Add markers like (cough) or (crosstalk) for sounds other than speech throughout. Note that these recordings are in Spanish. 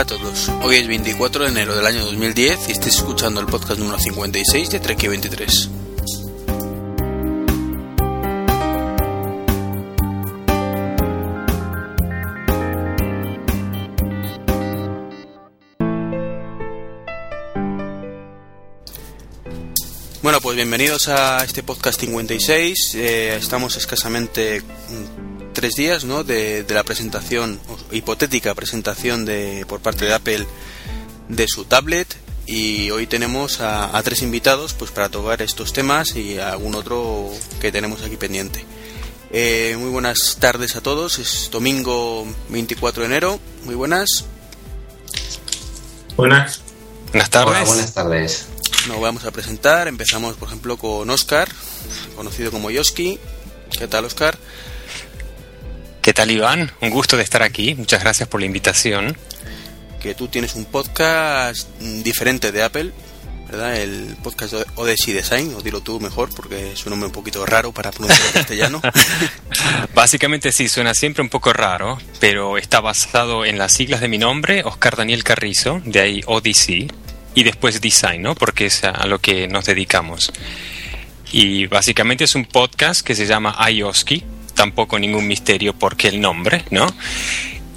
Hola a todos, hoy es 24 de enero del año 2010 y estáis escuchando el podcast número 56 de Trek 23. Bueno, pues bienvenidos a este podcast 56. Eh, estamos escasamente mm, tres días ¿no? de, la presentación, hipotética presentación de, por parte de Apple de su tablet. Y hoy tenemos a, a tres invitados pues para tocar estos temas y algún otro que tenemos aquí pendiente. Eh, muy buenas tardes a todos, es domingo 24 de enero. Muy buenas. Buenas. Buenas tardes. Hola, buenas tardes. Nos vamos a presentar. Empezamos, por ejemplo, con Oscar, conocido como Yoski. ¿Qué tal, Oscar? ¿Qué tal, Iván? Un gusto de estar aquí. Muchas gracias por la invitación. Que tú tienes un podcast diferente de Apple, ¿verdad? El podcast de Odyssey Design, o dilo tú mejor, porque es un nombre un poquito raro para pronunciar en castellano. (laughs) Básicamente sí, suena siempre un poco raro, pero está basado en las siglas de mi nombre, Oscar Daniel Carrizo, de ahí Odyssey, y después Design, ¿no? Porque es a lo que nos dedicamos. Y básicamente es un podcast que se llama iOski, tampoco ningún misterio por qué el nombre, ¿no?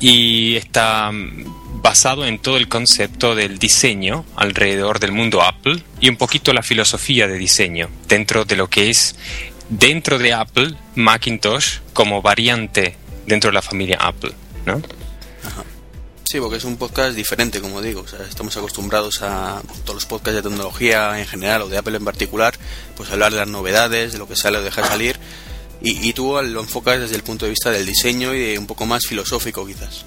Y está mm, basado en todo el concepto del diseño alrededor del mundo Apple y un poquito la filosofía de diseño dentro de lo que es dentro de Apple Macintosh como variante dentro de la familia Apple, ¿no? Sí, porque es un podcast diferente, como digo. O sea, estamos acostumbrados a todos los podcasts de tecnología en general o de Apple en particular, pues hablar de las novedades, de lo que sale o deja salir. Y, tú lo enfocas desde el punto de vista del diseño y de un poco más filosófico, quizás.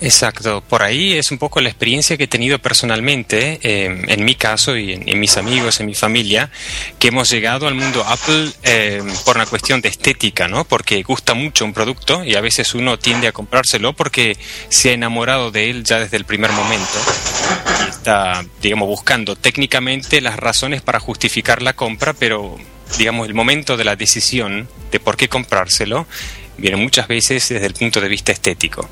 Exacto, por ahí es un poco la experiencia que he tenido personalmente, eh, en mi caso y en, mis amigos, en mi familia, que hemos llegado al mundo Apple eh, por una cuestión de estética, ¿no? Porque gusta mucho un producto y a veces uno tiende a comprárselo porque se ha enamorado de él ya desde el primer momento. Y está, digamos, buscando técnicamente las razones para justificar la compra, pero, digamos, el momento de la decisión de por qué comprárselo viene muchas veces desde el punto de vista estético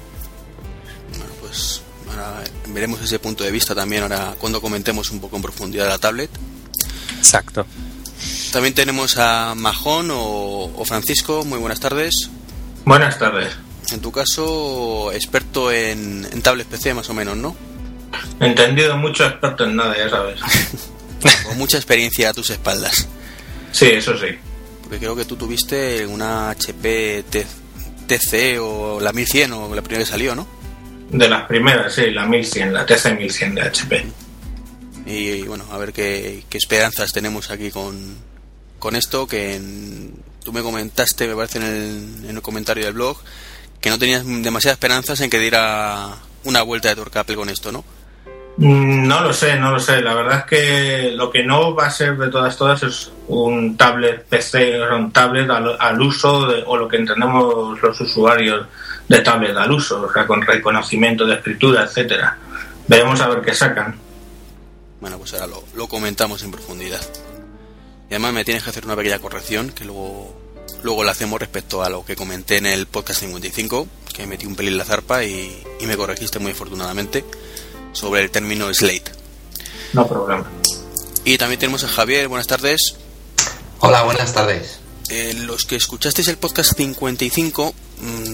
veremos ese punto de vista también ahora cuando comentemos un poco en profundidad la tablet. Exacto. También tenemos a Majón o, o Francisco, muy buenas tardes. Buenas tardes. En tu caso, experto en, en tablet PC más o menos, ¿no? Entendido mucho, experto en nada, ya sabes. (laughs) Con mucha experiencia a tus espaldas. Sí, eso sí. Porque creo que tú tuviste una HP TC o la 1100 o la primera que salió, ¿no? De las primeras, sí, la 1100, la TC 1100 de HP. Y, bueno, a ver qué, qué, esperanzas tenemos aquí con, con esto, que en, tú me comentaste, me parece en el, en el comentario del blog, que no tenías demasiadas esperanzas en que diera una vuelta de tuerca Apple con esto, ¿no? No lo sé, no lo sé. La verdad es que lo que no va a ser de todas todas es un tablet PC, un tablet al, al uso de, o lo que entendemos los usuarios de tablet al uso, o sea, con reconocimiento de escritura, etcétera. Veremos a ver qué sacan. Bueno, pues ahora lo, lo, comentamos en profundidad. Y además me tienes que hacer una pequeña corrección que luego luego la hacemos respecto a lo que comenté en el podcast 55, que metí un pelín la zarpa y, y me corregiste muy afortunadamente sobre el término slate. No problema. Y también tenemos a Javier, buenas tardes. Hola, buenas tardes. Eh, los que escuchasteis el podcast 55 mmm,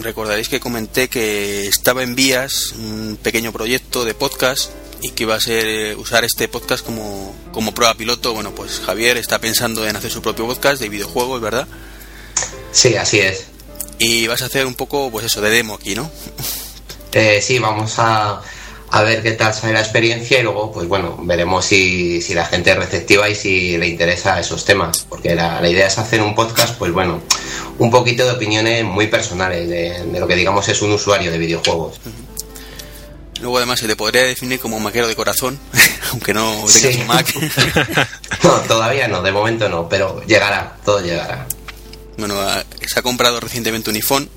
recordaréis que comenté que estaba en vías un pequeño proyecto de podcast y que iba a ser eh, usar este podcast como, como prueba piloto. Bueno, pues Javier está pensando en hacer su propio podcast de videojuegos, ¿verdad? Sí, así es. Y vas a hacer un poco, pues eso, de demo aquí, ¿no? Eh, sí, vamos a, a ver qué tal sale la experiencia y luego, pues bueno, veremos si, si la gente es receptiva y si le interesa esos temas. Porque la, la, idea es hacer un podcast, pues bueno, un poquito de opiniones muy personales de, de lo que digamos es un usuario de videojuegos. Luego además se te podría definir como maquero de corazón, (laughs) aunque no tengas sí. un Mac. (laughs) no, todavía no, de momento no, pero llegará, todo llegará. Bueno, se ha comprado recientemente un iPhone.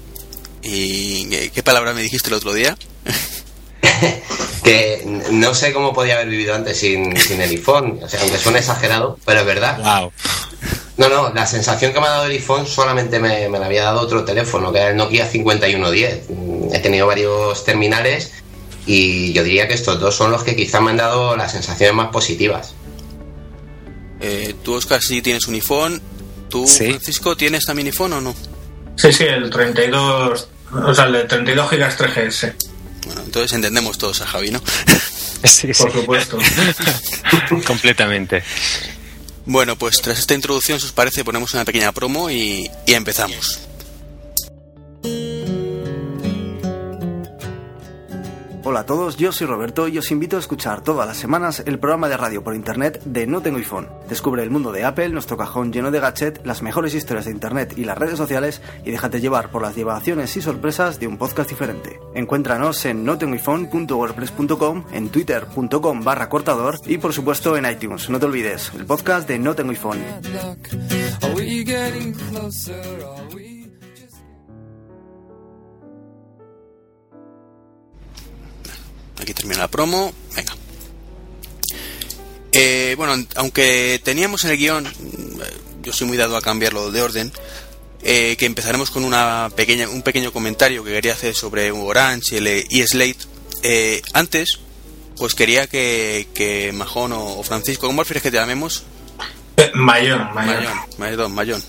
¿Y qué palabra me dijiste el otro día? (laughs) (laughs) que no sé cómo podía haber vivido antes sin, sin el iPhone, o sea, aunque suene exagerado, pero es verdad. Wow. No, no, la sensación que me ha dado el iPhone solamente me, me la había dado otro teléfono, que era el Nokia 5110. He tenido varios terminales Y yo diría que estos dos son los que quizá me han dado las sensaciones más positivas. Eh, tú, Oscar, sí tienes un iPhone. ¿Tú, Francisco, tienes también iPhone o no? Sí, sí, el 32, o sea, el de 32 GB 3GS. Bueno, entonces entendemos todos a Javi, ¿no? (laughs) Sí, Por supuesto. (laughs) Completamente. Bueno, pues tras esta introducción, si os parece, ponemos una pequeña promo y, y empezamos. Hola a todos, yo soy Roberto y os invito a escuchar todas las semanas el programa de radio por internet de No Tengo iPhone. Descubre el mundo de Apple, nuestro cajón lleno de gadgets, las mejores historias de internet y las redes sociales y déjate llevar por las divagaciones y sorpresas de un podcast diferente. Encuéntranos en notengoiphone.wordpress.com, en twitter.com barra cortador y por supuesto en iTunes. No te olvides, el podcast de No Tengo iPhone. Aquí termina la promo. Venga. Eh, bueno, aunque teníamos en el guion, eh, yo soy muy dado a cambiarlo de orden, eh, que empezaremos con una pequeña, un pequeño comentario que quería hacer sobre Orange y, Slate. antes, pues quería que, que Majón o, Francisco, ¿cómo prefieres que te llamemos? Mayón, Mayón. Mayón, Mayón.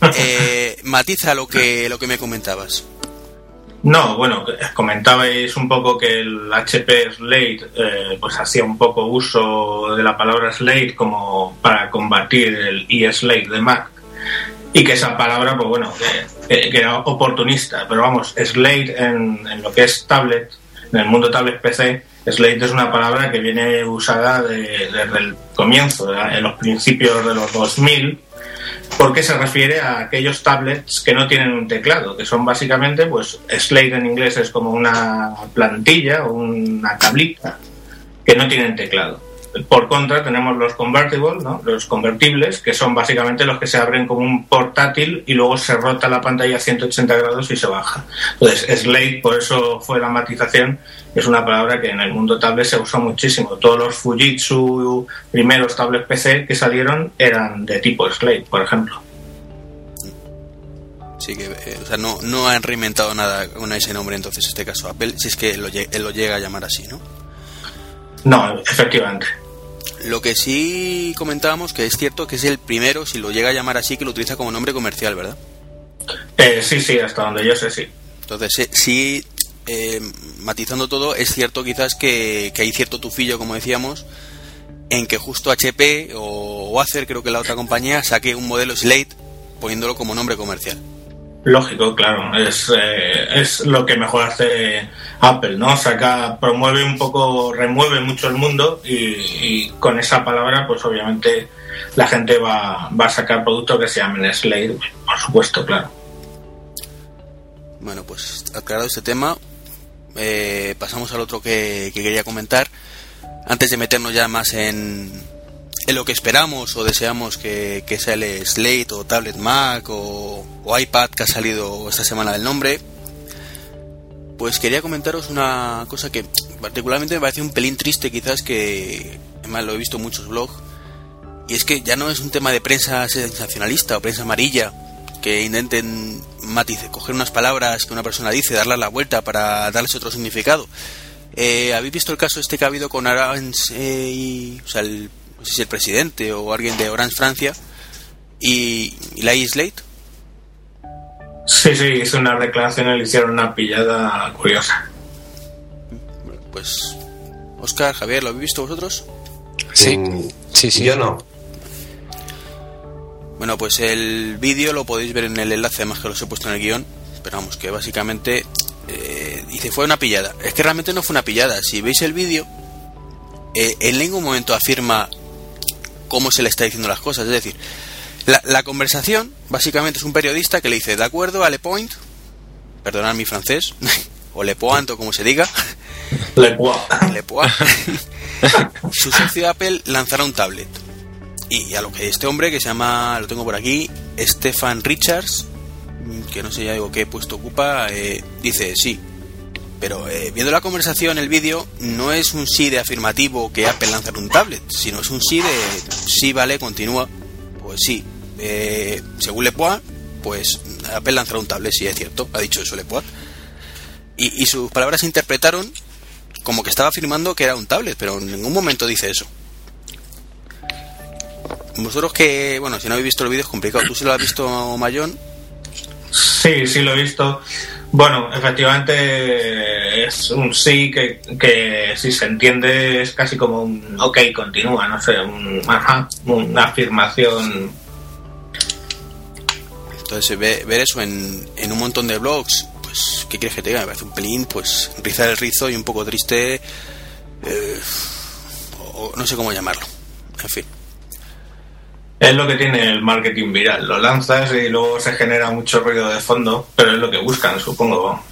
(laughs) matiza lo que, lo que me comentabas. No, bueno, comentabais un poco que el HP Slate eh, pues hacía un poco uso de la palabra Slate como para combatir el eSlate de Mac. Y que esa palabra, pues bueno, que, era oportunista, pero vamos, Slate en, en, lo que es tablet, en el mundo tablet PC, Slate es una palabra que viene usada desde el comienzo, en los principios de los 2000 porque se refiere a aquellos tablets que no tienen un teclado, que son básicamente, pues, Slate en inglés es como una plantilla o una tablita que no tienen teclado. Por contra, tenemos los convertibles, ¿no? los convertibles, que son básicamente los que se abren como un portátil y luego se rota la pantalla a 180 grados y se baja. Entonces, Slate, por eso fue la matización, es una palabra que en el mundo tablet se usa muchísimo. Todos los Fujitsu primeros tablets PC que salieron eran de tipo Slate, por ejemplo. Sí, que eh, o sea, no, no han reinventado nada con ese nombre entonces, en este caso Apple, si es que él lo llega a llamar así, ¿no? No, efectivamente. Lo que sí comentábamos que es cierto que es el primero, si lo llega a llamar así, que lo utiliza como nombre comercial, ¿verdad? Eh, sí, sí, hasta donde yo sé, sí. Entonces, sí, eh, matizando todo, es cierto quizás que, hay cierto tufillo, como decíamos, en que justo HP o, o Acer, creo que la otra compañía, saque un modelo Slate poniéndolo como nombre comercial. Lógico, claro, es, eh, es lo que mejor hace Apple, ¿no? Saca, promueve un poco, remueve mucho el mundo y, con esa palabra, pues obviamente la gente va, va a sacar productos que se llamen Slade, por supuesto, claro. Bueno, pues aclarado este tema, eh, pasamos al otro que quería comentar. Antes de meternos ya más en, en lo que esperamos o deseamos que, que sea el Slate o Tablet Mac o, iPad que ha salido esta semana del nombre, pues quería comentaros una cosa que particularmente me parece un pelín triste quizás que además lo he visto en muchos blogs y es que ya no es un tema de prensa sensacionalista o prensa amarilla que intenten coger unas palabras que una persona dice, darle la vuelta para darles otro significado. Eh, ¿Habéis visto el caso este que ha habido con Arans eh, y, o sea, el si es el presidente o alguien de Orange Francia, y, la Slate. Sí, sí, hizo una declaración y le hicieron una pillada curiosa. Pues, Oscar, Javier, ¿lo habéis visto vosotros? Sí, sí, sí. Yo no. Bueno, pues el vídeo lo podéis ver en el enlace, además que los he puesto en el guion. Pero vamos, que básicamente eh, dice fue una pillada. Es que realmente no fue una pillada. Si veis el vídeo, eh, en ningún momento afirma cómo se le está diciendo las cosas. Es decir, la, conversación básicamente es un periodista que le dice, de acuerdo a Le Point, perdonad mi francés, (laughs) o Le Point o como se diga, Le Point, (laughs) Le Point (laughs) su socio Apple lanzará un tablet. Y a lo que este hombre que se llama, lo tengo por aquí, Stefan Richards, que no sé ya digo qué puesto ocupa, eh, dice sí, pero eh, viendo la conversación, el vídeo, no es un sí de afirmativo que Apple lanzará un tablet, sino es un sí de sí, vale, continúa. Pues sí, eh, según Lepois, pues Apple lanzará un tablet, sí es cierto, ha dicho eso Lepois. y, y sus palabras se interpretaron como que estaba afirmando que era un tablet, pero en ningún momento dice eso. Vosotros que, bueno, si no habéis visto el vídeo es complicado. ¿Tú sí lo has visto, Mayón? Sí, sí lo he visto. Bueno, efectivamente es un sí que, que si se entiende es casi como un ok, continúa, no sé, un, ajá, una afirmación. Entonces, ve- ver eso en, en un montón de blogs, pues, ¿qué quieres que te diga? Me parece un pelín, pues, rizar el rizo y un poco triste. eh, o no sé cómo llamarlo. En fin. Es lo que tiene el marketing viral. Lo lanzas y luego se genera mucho ruido de fondo, pero es lo que buscan, supongo.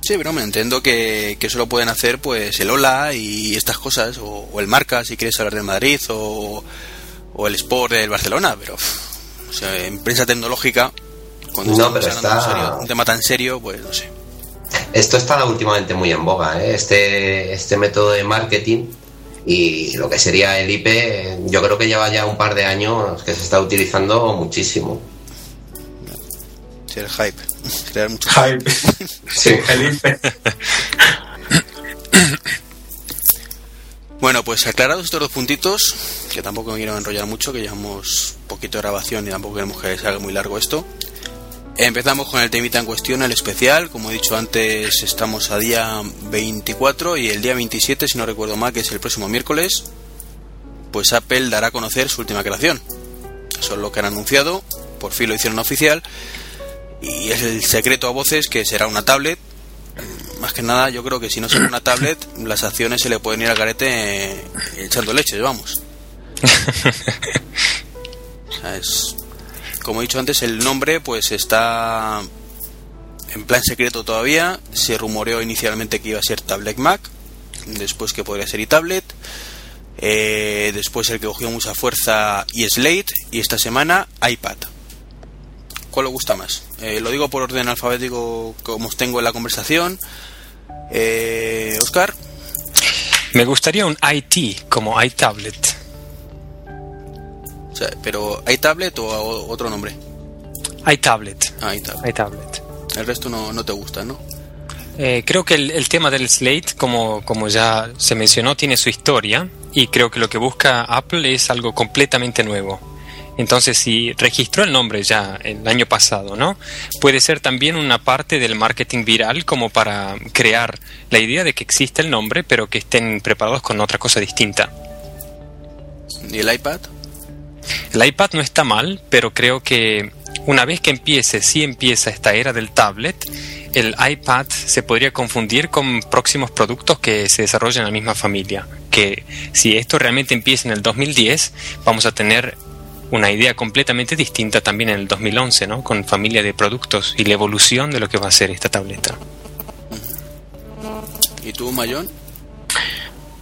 Sí, pero me entiendo que, que eso lo pueden hacer pues el Hola y estas cosas, o, o el Marca si quieres hablar del Madrid, o, o el Sport del Barcelona, pero o sea, en prensa tecnológica, cuando No, estamos pero de está- serio- un tema tan serio, pues no sé. Esto está últimamente muy en boga, ¿eh? este, este método de marketing y lo que sería el IP, eh, yo creo que lleva ya un par de años que se está utilizando muchísimo. Sí, el hype, crear mucho Hype. Sí. Felipe. (laughs) Bueno, pues aclarados estos dos puntitos, que tampoco me quiero enrollar mucho, que llevamos poquito de grabación y tampoco queremos que se haga muy largo esto. Empezamos con el temita en cuestión, el especial. Como he dicho antes, estamos a día 24 y el día 27, si no recuerdo mal, que es el próximo miércoles, pues Apple dará a conocer su última creación. Eso es lo que han anunciado, por fin lo hicieron oficial. Y es el secreto a voces que será una tablet. Más que nada, yo creo que si no será una tablet, las acciones se le pueden ir al garete eh, echando leche, vamos. (laughs) O sea, es, como he dicho antes, el nombre pues está en plan secreto todavía. Se rumoreó inicialmente que iba a ser Tablet Mac, después que podría ser iTablet. Eh, después el que cogió mucha fuerza y Slate y esta semana iPad. ¿Cuál os gusta más? Eh, lo digo por orden alfabético como os tengo en la conversación. Eh, Oscar, Me gustaría un IT como iTablet. Sea, pero iTablet o, o otro nombre. iTablet. Ah, iTablet. iTablet. El resto no, no te gusta, ¿no? Eh, creo que el, el tema del Slate, como, como ya se mencionó, tiene su historia y creo que lo que busca Apple es algo completamente nuevo. Entonces, si registró el nombre ya el año pasado, ¿no? Puede ser también una parte del marketing viral como para crear la idea de que existe el nombre, pero que estén preparados con otra cosa distinta. ¿Y el iPad? El iPad no está mal, pero creo que una vez que empiece, si empieza esta era del tablet, el iPad se podría confundir con próximos productos que se desarrollan en la misma familia. Que si esto realmente empieza en el 2010, vamos a tener una idea completamente distinta también en el 2011, ¿no? Con familia de productos y la evolución de lo que va a ser esta tableta. ¿Y tú, Mayón?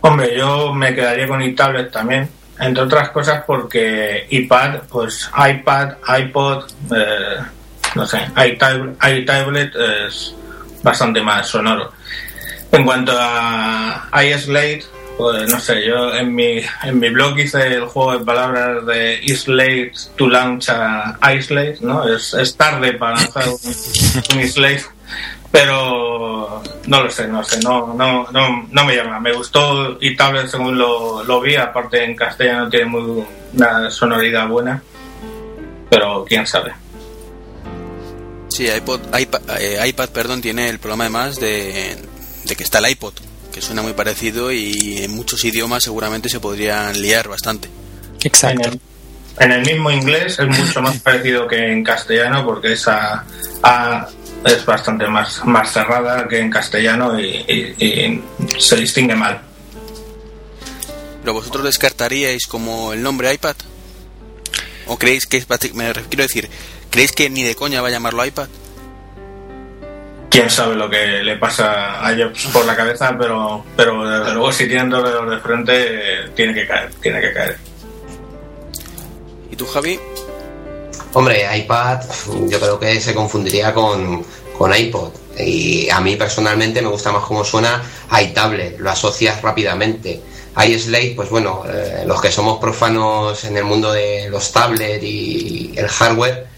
Hombre, yo me quedaría con iTablet también, entre otras cosas porque iPad, pues iPad, iPod, eh, no sé, iTab- iTablet es bastante más sonoro. En cuanto a iSlate, pues no sé, yo en mi, en mi blog hice el juego de palabras de iSlate to launch a iSlate, ¿no? Es, es tarde para lanzar un, un iSlate pero no lo sé, no sé, no, no, no, no me llama. Me gustó y tablet según lo, lo vi, aparte en castellano tiene muy una sonoridad buena, pero quién sabe. Sí, iPod, iPad, eh, iPad perdón, tiene el problema además de, de que está el iPod, que suena muy parecido y en muchos idiomas seguramente se podrían liar bastante. En Exacto. el, en el mismo inglés es mucho más (laughs) parecido que en castellano porque esa A es bastante más, más cerrada que en castellano y, y- y se distingue mal. ¿Pero vosotros descartaríais como el nombre iPad? ¿O creéis que es me quiero decir, creéis que ni de coña va a llamarlo iPad? quién sabe lo que le pasa a Jobs por la cabeza, pero, pero desde luego si tienen de frente, tiene que caer, tiene que caer. ¿Y tú, Javi? Hombre, iPad yo creo que se confundiría con, con iPod. Y a mí personalmente me gusta más cómo suena iTablet, lo asocias rápidamente. iSlate, pues bueno, eh, los que somos profanos en el mundo de los tablets y el hardware,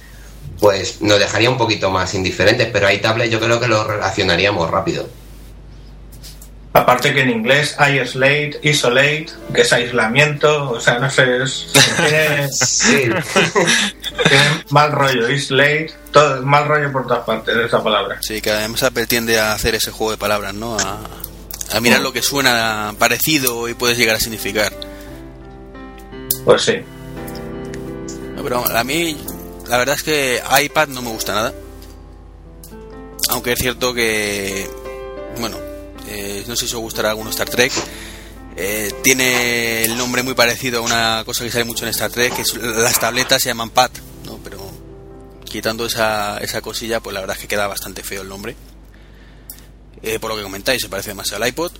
pues nos dejaría un poquito más indiferentes, pero hay tablets yo creo que lo relacionaríamos rápido. Aparte que en inglés hay isolate, isolate, que es aislamiento, o sea, no sé, es, tiene, tiene, mal rollo, isolate, todo, mal rollo por todas partes de esa palabra. Sí, que además Apple tiende a hacer ese juego de palabras, ¿no? A, a mirar lo que suena parecido y puedes llegar a significar. Pues sí. No, pero a mí, la verdad es que iPad no me gusta nada. Aunque es cierto que, bueno, eh, no sé si os gustará alguno Star Trek. Eh, tiene el nombre muy parecido a una cosa que sale mucho en Star Trek, que las tabletas se llaman PAD, ¿no? Pero quitando esa, esa cosilla, pues la verdad es que queda bastante feo el nombre. Eh, por lo que comentáis, se parece demasiado al iPod.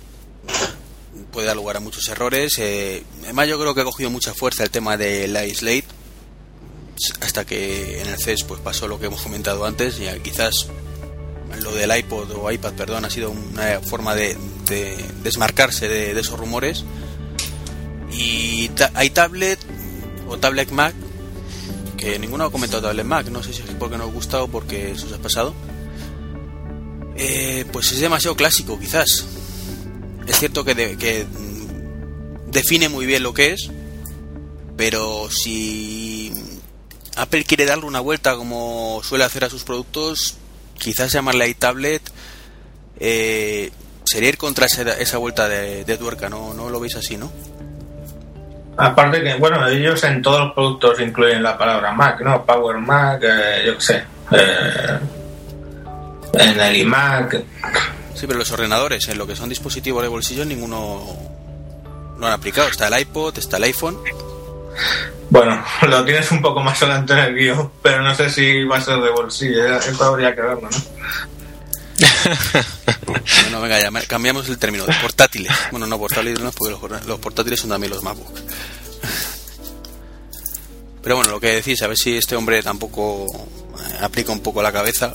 Puede dar lugar a muchos errores. Eh, además, yo creo que ha cogido mucha fuerza el tema del iSlate. Hasta que en el CES pues pasó lo que hemos comentado antes. Y quizás lo del iPod o iPad, perdón, ha sido una forma de, de desmarcarse de, esos rumores. Y hay tablet o tablet Mac, que ninguno ha comentado tablet Mac, no sé si es porque no os gusta o porque eso os ha pasado. Eh, pues es demasiado clásico, quizás. Es cierto que, de, que define muy bien lo que es, pero si Apple quiere darle una vuelta como suele hacer a sus productos, quizás llamarle iTablet eh, sería ir contra esa, esa vuelta de, de, tuerca, ¿no? ¿no lo veis así, no? Aparte que, bueno, ellos en todos los productos incluyen la palabra Mac, ¿no? Power Mac, eh, yo qué sé. Eh, en el iMac. Sí, pero los ordenadores, en lo que son dispositivos de bolsillo, ninguno lo han aplicado. Está el iPod, está el iPhone. Bueno, (laughs) lo tienes un poco más adelante en el guion, pero no sé si va a ser de bolsillo. Eso habría que verlo, ¿no? (laughs) bueno, venga, ya cambiamos el término portátiles. Bueno, no portátiles, no, porque los, los portátiles son también los MacBook. (laughs) Pero bueno, lo que decís, a ver si este hombre tampoco aplica un poco la cabeza.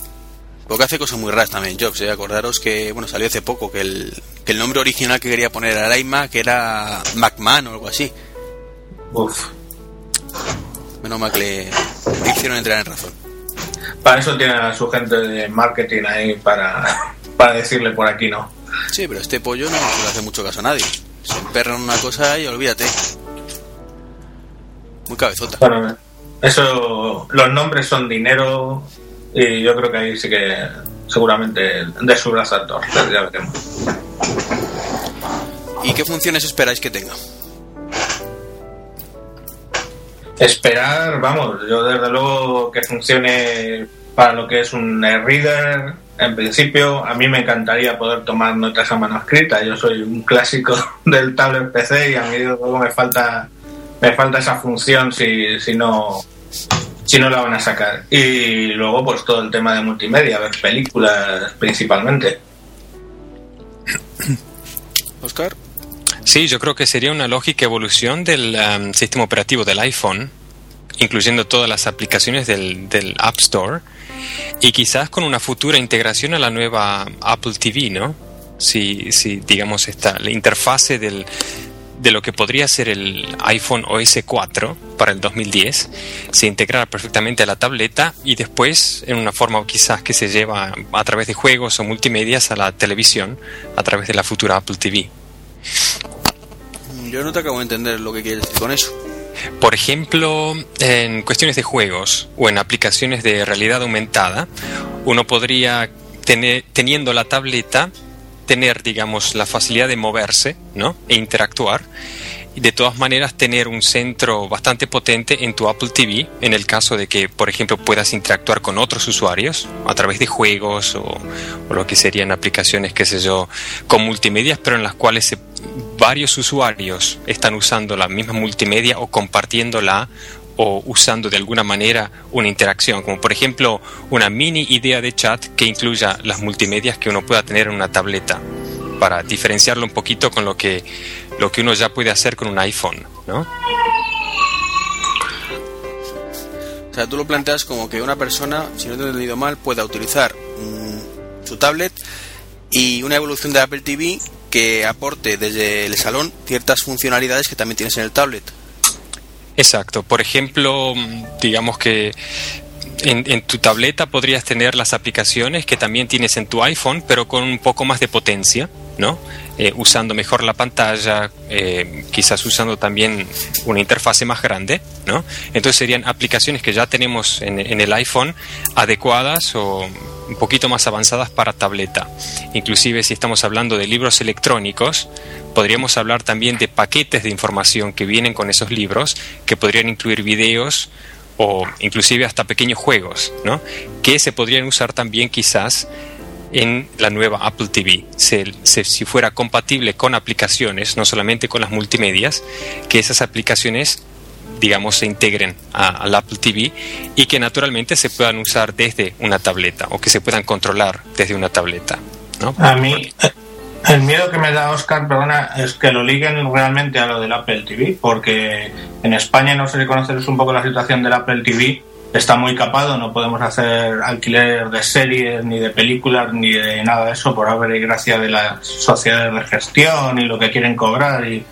Porque hace cosas muy raras también, Jobs. ¿eh? Acordaros que bueno salió hace poco que el, que el nombre original que quería poner al iMac era MacMan o algo así. Uf. Menos mal que le, le hicieron entrar en razón. Para eso tiene a su gente de marketing ahí para, (laughs) para decirle por aquí no. Sí, pero este pollo no le hace mucho caso a nadie. Se emperra en una cosa y olvídate. Muy cabezota. Bueno, eso, los nombres son dinero y yo creo que ahí sí que seguramente de su brazo ya veremos. ¿Y qué funciones esperáis que tenga? Esperar, vamos, yo desde luego que funcione para lo que es un reader. En principio, a mí me encantaría poder tomar notas a mano escrita. Yo soy un clásico (laughs) del tablet PC y a mí luego me falta me falta esa función si, si no si no la van a sacar. Y luego, pues todo el tema de multimedia, ver películas principalmente. Oscar. Sí, yo creo que sería una lógica evolución del um, sistema operativo del iPhone, incluyendo todas las aplicaciones del, App Store, y quizás con una futura integración a la nueva Apple TV, ¿no? Si, si digamos, esta, la interfase del, de lo que podría ser el iPhone OS 4 para el 2010 se integrara perfectamente a la tableta y después en una forma quizás que se lleva a través de juegos o multimedias a la televisión a través de la futura Apple TV. Yo no te acabo de entender lo que quieres decir con eso. Por ejemplo, en cuestiones de juegos o en aplicaciones de realidad aumentada, uno podría tener, teniendo la tableta tener, digamos, la facilidad de moverse ¿no? e interactuar y de todas maneras tener un centro bastante potente en tu Apple TV en el caso de que, por ejemplo, puedas interactuar con otros usuarios a través de juegos o, o lo que serían aplicaciones, qué sé yo, con multimedia, pero en las cuales se, varios usuarios están usando la misma multimedia o compartiéndola o usando de alguna manera una interacción, como por ejemplo una mini idea de chat que incluya las multimedias que uno pueda tener en una tableta, para diferenciarlo un poquito con lo que, lo que uno ya puede hacer con un iPhone, ¿no? O sea, tú lo planteas como que una persona, si no te he entendido mal, pueda utilizar mmm, su tablet y una evolución de Apple TV que aporte desde el salón ciertas funcionalidades que también tienes en el tablet. Exacto. Por ejemplo, digamos que en, tu tableta podrías tener las aplicaciones que también tienes en tu iPhone, pero con un poco más de potencia, ¿no? Eh, usando mejor la pantalla, eh, quizás usando también una interfase más grande, ¿no? Entonces serían aplicaciones que ya tenemos en, en el iPhone adecuadas o un poquito más avanzadas para tableta. Inclusive si estamos hablando de libros electrónicos, podríamos hablar también de paquetes de información que vienen con esos libros, que podrían incluir videos, o inclusive hasta pequeños juegos, ¿no? que se podrían usar también quizás en la nueva Apple TV, si fuera compatible con aplicaciones, no solamente con las multimedias, que esas aplicaciones digamos, se integren al Apple TV y que naturalmente se puedan usar desde una tableta o que se puedan controlar desde una tableta. A mí, el miedo que me da Oscar, perdona, es que lo liguen realmente a lo del Apple TV, porque en España no se le conoce un poco la situación del Apple TV. Está muy capado, no podemos hacer alquiler de series, ni de películas, ni de nada de eso, por haber y gracia de las sociedades de gestión y lo que quieren cobrar y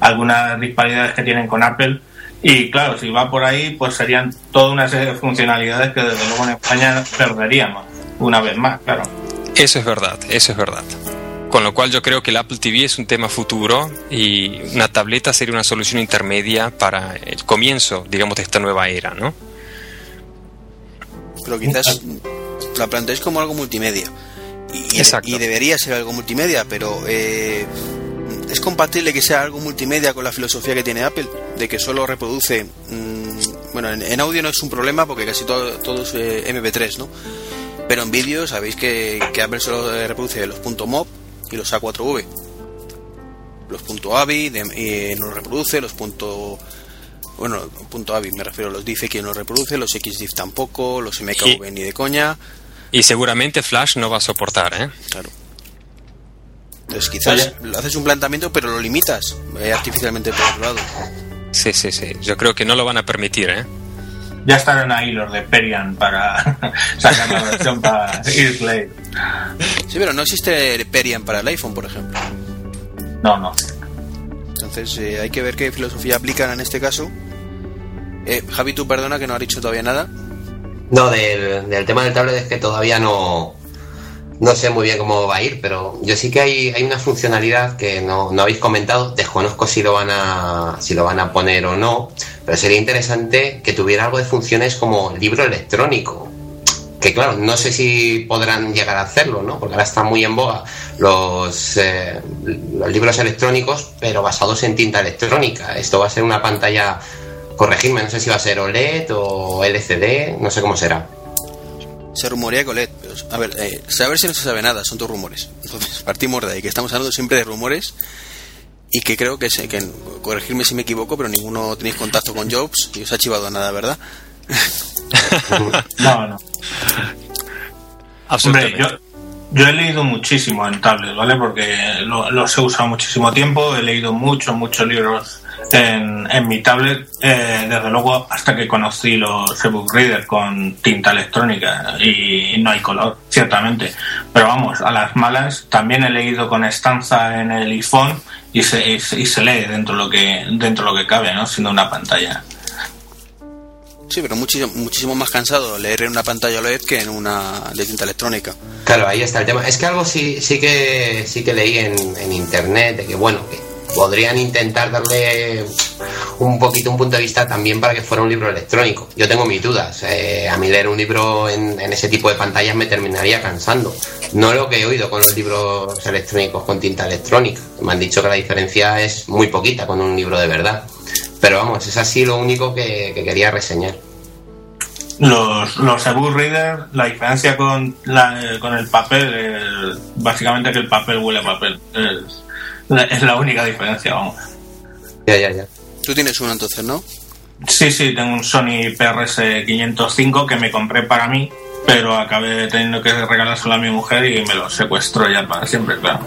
algunas disparidades que tienen con Apple. Y claro, si va por ahí, pues serían toda una serie de funcionalidades que desde luego en España perderíamos, una vez más, claro. Eso es verdad, eso es verdad. Con lo cual yo creo que el Apple TV es un tema futuro y una tableta sería una solución intermedia para el comienzo, digamos, de esta nueva era, ¿no? Pero quizás la planteáis como algo multimedia. Y, y, debería ser algo multimedia, pero eh, ¿es compatible que sea algo multimedia con la filosofía que tiene Apple? De que solo reproduce... Mm, bueno, en, audio no es un problema porque casi todo, todo es eh, MP3, ¿no? Pero en vídeo sabéis que, que Apple solo reproduce los .mov y los A4V. Los .avi de, no reproduce, los punto bueno, punto .avi me refiero, los dice que no reproduce, los XDIF tampoco, los MKV ni de coña. Y seguramente Flash no va a soportar, ¿eh? Claro. Entonces quizás haces un planteamiento pero lo limitas eh, artificialmente por otro lado. Sí, sí, sí. Yo creo que no lo van a permitir, ¿eh? Ya estarán ahí los de Perian para (laughs) sacar la versión para Earthblade. Sí, pero no existe Perian para el iPhone, por ejemplo. No, no. Entonces eh, hay que ver qué filosofía aplican en este caso. Eh, Javi, tú perdona que no has dicho todavía nada. No, del, del tema del tablet es que todavía no, no sé muy bien cómo va a ir, pero yo sí que hay, hay una funcionalidad que no, no, habéis comentado. Desconozco si lo van a si lo van a poner o no, pero sería interesante que tuviera algo de funciones como libro electrónico. Que claro, no sé si podrán llegar a hacerlo, ¿no? Porque ahora está muy en boga los, eh, los libros electrónicos, pero basados en tinta electrónica. Esto va a ser una pantalla, corregirme, no sé si va a ser OLED o LCD, no sé cómo será. Se rumorea con OLED, a ver, eh, saber si no se sabe nada, son tus rumores. Entonces, (laughs) partimos de ahí, que estamos hablando siempre de rumores y que creo que, sé, que corregirme si me equivoco, pero ninguno tenéis contacto con Jobs y os ha chivado nada, ¿verdad? (laughs) no, no. Hombre, yo, yo he leído muchísimo en tablet, ¿vale? Porque los he usado muchísimo tiempo, he leído muchos, muchos libros en, mi tablet, eh, desde luego, hasta que conocí los ebook reader con tinta electrónica y no hay color, ciertamente. Pero vamos, a las malas, también he leído con estanza en el iPhone y se, y se lee dentro de lo que dentro lo que cabe, ¿no? Siendo una pantalla. Sí, pero muchísimo, muchísimo más cansado leer en una pantalla LED que en una de tinta electrónica. Claro, ahí está el tema. Es que algo sí, sí que sí que leí en, en internet de que bueno, que podrían intentar darle un poquito un punto de vista también para que fuera un libro electrónico. Yo tengo mis dudas. Eh, a mí leer un libro en, ese tipo de pantallas me terminaría cansando. No lo que he oído con los libros electrónicos con tinta electrónica. Me han dicho que la diferencia es muy poquita con un libro de verdad. Pero vamos, es así lo único que, quería reseñar. Los, los ebook reader, la diferencia con, la, con el papel, es básicamente que el papel huele a papel. Es, es la única diferencia, vamos. Ya, ya, ya. Tú tienes uno entonces, ¿no? Sí, sí, tengo un Sony PRS 505 que me compré para mí, pero acabé teniendo que regalárselo a mi mujer y me lo secuestró ya para siempre, claro.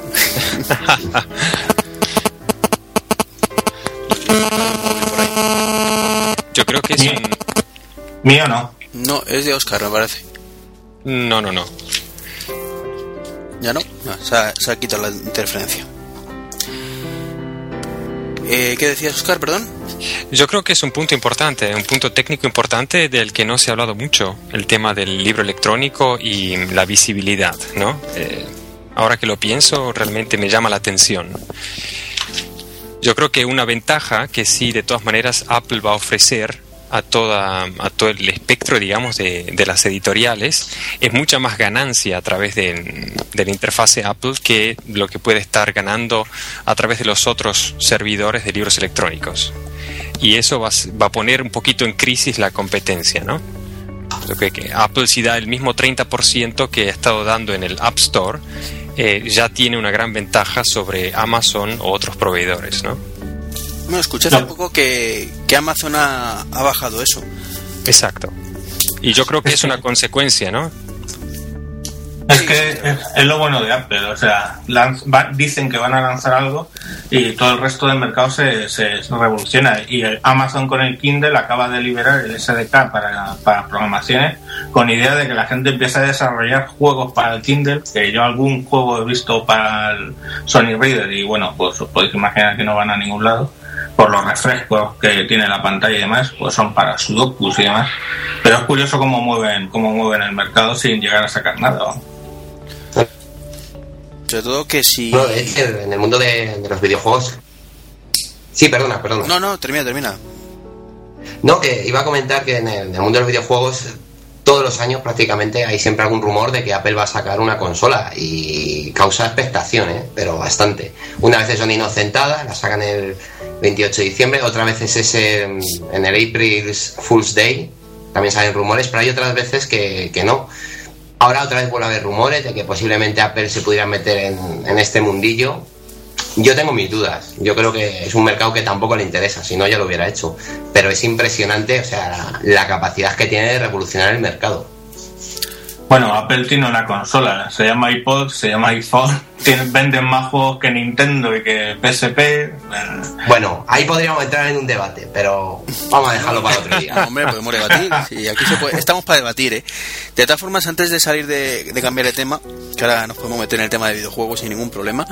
Yo creo que es un... ¿Mío no? No, es de Oscar, me parece. No, no, no. ¿Ya no? se, ha, se ha quitado la interferencia. Eh, ¿Qué decías, Oscar, perdón? Yo creo que es un punto importante, un punto técnico importante del que no se ha hablado mucho, el tema del libro electrónico y la visibilidad, ¿no? Eh, ahora que lo pienso, realmente me llama la atención. Yo creo que una ventaja que sí, de todas maneras, Apple va a ofrecer a, toda, a todo el espectro, digamos, de, de las editoriales, es mucha más ganancia a través de, de, la interfase Apple que lo que puede estar ganando a través de los otros servidores de libros electrónicos. Y eso va, va a poner un poquito en crisis la competencia, ¿no? Creo que Apple si da el mismo 30% que ha estado dando en el App Store, eh, ya tiene una gran ventaja sobre Amazon o otros proveedores, ¿no? Bueno, escuché hace no. poco que, que Amazon ha, ha, bajado eso. Exacto. Y yo creo que es una (laughs) consecuencia, ¿no? Es que es, es, lo bueno de Apple, o sea, lanz, va, dicen que van a lanzar algo y todo el resto del mercado se, se, se, revoluciona. Y el Amazon con el Kindle acaba de liberar el SDK para, para programaciones con idea de que la gente empiece a desarrollar juegos para el Kindle, que yo algún juego he visto para el Sony Reader y bueno, pues os podéis imaginar que no van a ningún lado por los refrescos que tiene la pantalla y demás, pues son para sudokus y demás. Pero es curioso cómo mueven, cómo mueven el mercado sin llegar a sacar nada. Sobre todo que si. No, es que en el mundo de, de, los videojuegos. Sí, perdona, perdona. No, no, termina, termina. No, que iba a comentar que en el, en el mundo de los videojuegos todos los años prácticamente hay siempre algún rumor de que Apple va a sacar una consola y causa expectación, ¿eh? pero bastante. Una vez son inocentadas, la sacan el 28 de diciembre, otra vez es ese en el April Fool's Day, también salen rumores, pero hay otras veces que, que no. Ahora otra vez vuelve a haber rumores de que posiblemente Apple se pudiera meter en, este mundillo, yo tengo mis dudas. Yo creo que es un mercado que tampoco le interesa, si no ya lo hubiera hecho. Pero es impresionante, o sea, la capacidad que tiene de revolucionar el mercado. Bueno, Apple tiene una consola, se llama iPod, se llama iPhone, (laughs) tienen, venden más juegos que Nintendo y que PSP. Eh. Bueno, ahí podríamos entrar en un debate, pero vamos a dejarlo para otro día. No, hombre, podemos debatir. (laughs) Sí, aquí se puede, estamos para debatir, ¿eh? De todas formas, antes de salir de, de cambiar de tema, que ahora nos podemos meter en el tema de videojuegos sin ningún problema,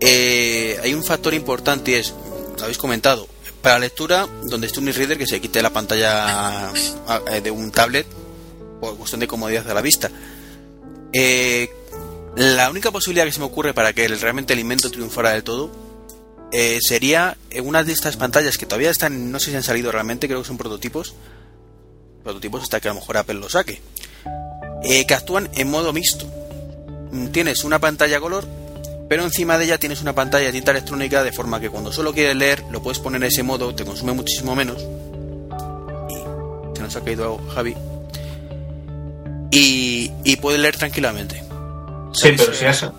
eh, hay un factor importante y es, lo habéis comentado, para lectura, donde esté un e-reader que se quite la pantalla eh, de un tablet por cuestión de comodidad a la vista. Eh, la única posibilidad que se me ocurre para que realmente el invento triunfara del todo eh, sería una de estas pantallas que todavía están, no sé si han salido realmente, creo que son prototipos. Prototipos hasta que a lo mejor Apple lo saque. Eh, que actúan en modo mixto. Tienes una pantalla color pero encima de ella tienes una pantalla de tinta electrónica de forma que cuando solo quieres leer lo puedes poner en ese modo, te consume muchísimo menos. Y se nos ha caído Javi. Y, y puedes leer tranquilamente. Sí, pero si eso,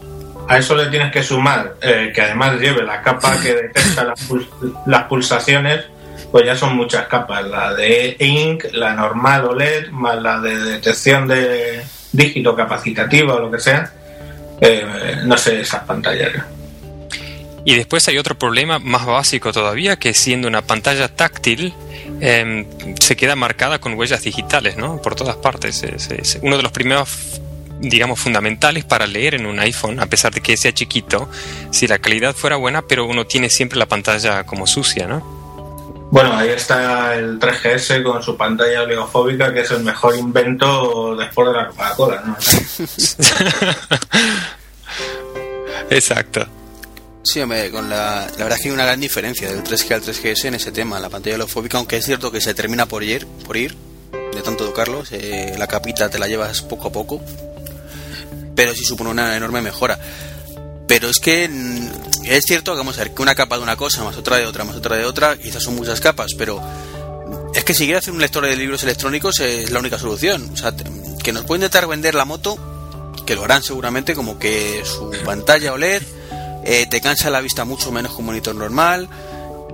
a eso le tienes que sumar eh, que además lleve la capa que detecta las, pul las pulsaciones, pues ya son muchas capas. La de Ink, la normal OLED, más la de detección de dígito capacitativa o lo que sea eh, no sé esas pantallas. Y después hay otro problema más básico todavía, que siendo una pantalla táctil, eh, se queda marcada con huellas digitales, ¿no? Por todas partes. Es, es, uno de los primeros, digamos, fundamentales para leer en un iPhone, a pesar de que sea chiquito, si la calidad fuera buena, pero uno tiene siempre la pantalla como sucia, ¿no? Bueno, ahí está el 3GS con su pantalla oleofóbica, que es el mejor invento después de la Coca-Cola, ¿no? (laughs) Exacto. Sí, hombre, con la, la verdad es que hay una gran diferencia del 3G al 3GS en ese tema, la pantalla oleofóbica, aunque es cierto que se termina por ir, por ir de tanto educarlo, eh, la capita te la llevas poco a poco, pero sí supone una enorme mejora. Pero es que es cierto que vamos a ver que una capa de una cosa, más otra de otra, más otra de otra, quizás son muchas capas, pero es que si quieres hacer un lector de libros electrónicos es la única solución. O sea, que nos puede intentar vender la moto, que lo harán seguramente, como que su pantalla OLED eh, te cansa la vista mucho menos que un monitor normal,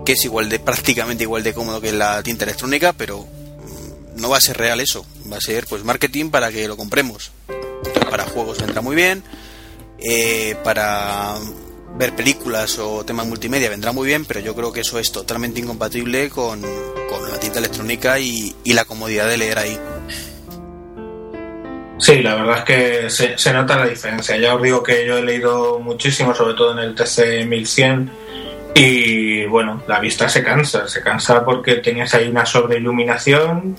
que es igual de (laughs) prácticamente igual de cómodo que la tinta electrónica, pero no va a ser real eso. Va a ser pues marketing para que lo compremos. Para juegos vendrá muy bien eh, para ver películas o temas multimedia vendrá muy bien, pero yo creo que eso es totalmente incompatible con, con la tinta electrónica y, y, la comodidad de leer ahí. Sí, la verdad es que se, nota la diferencia. Ya os digo que yo he leído muchísimo, sobre todo en el TC 1100, y bueno, la vista se cansa, se cansa porque tenías ahí una sobreiluminación,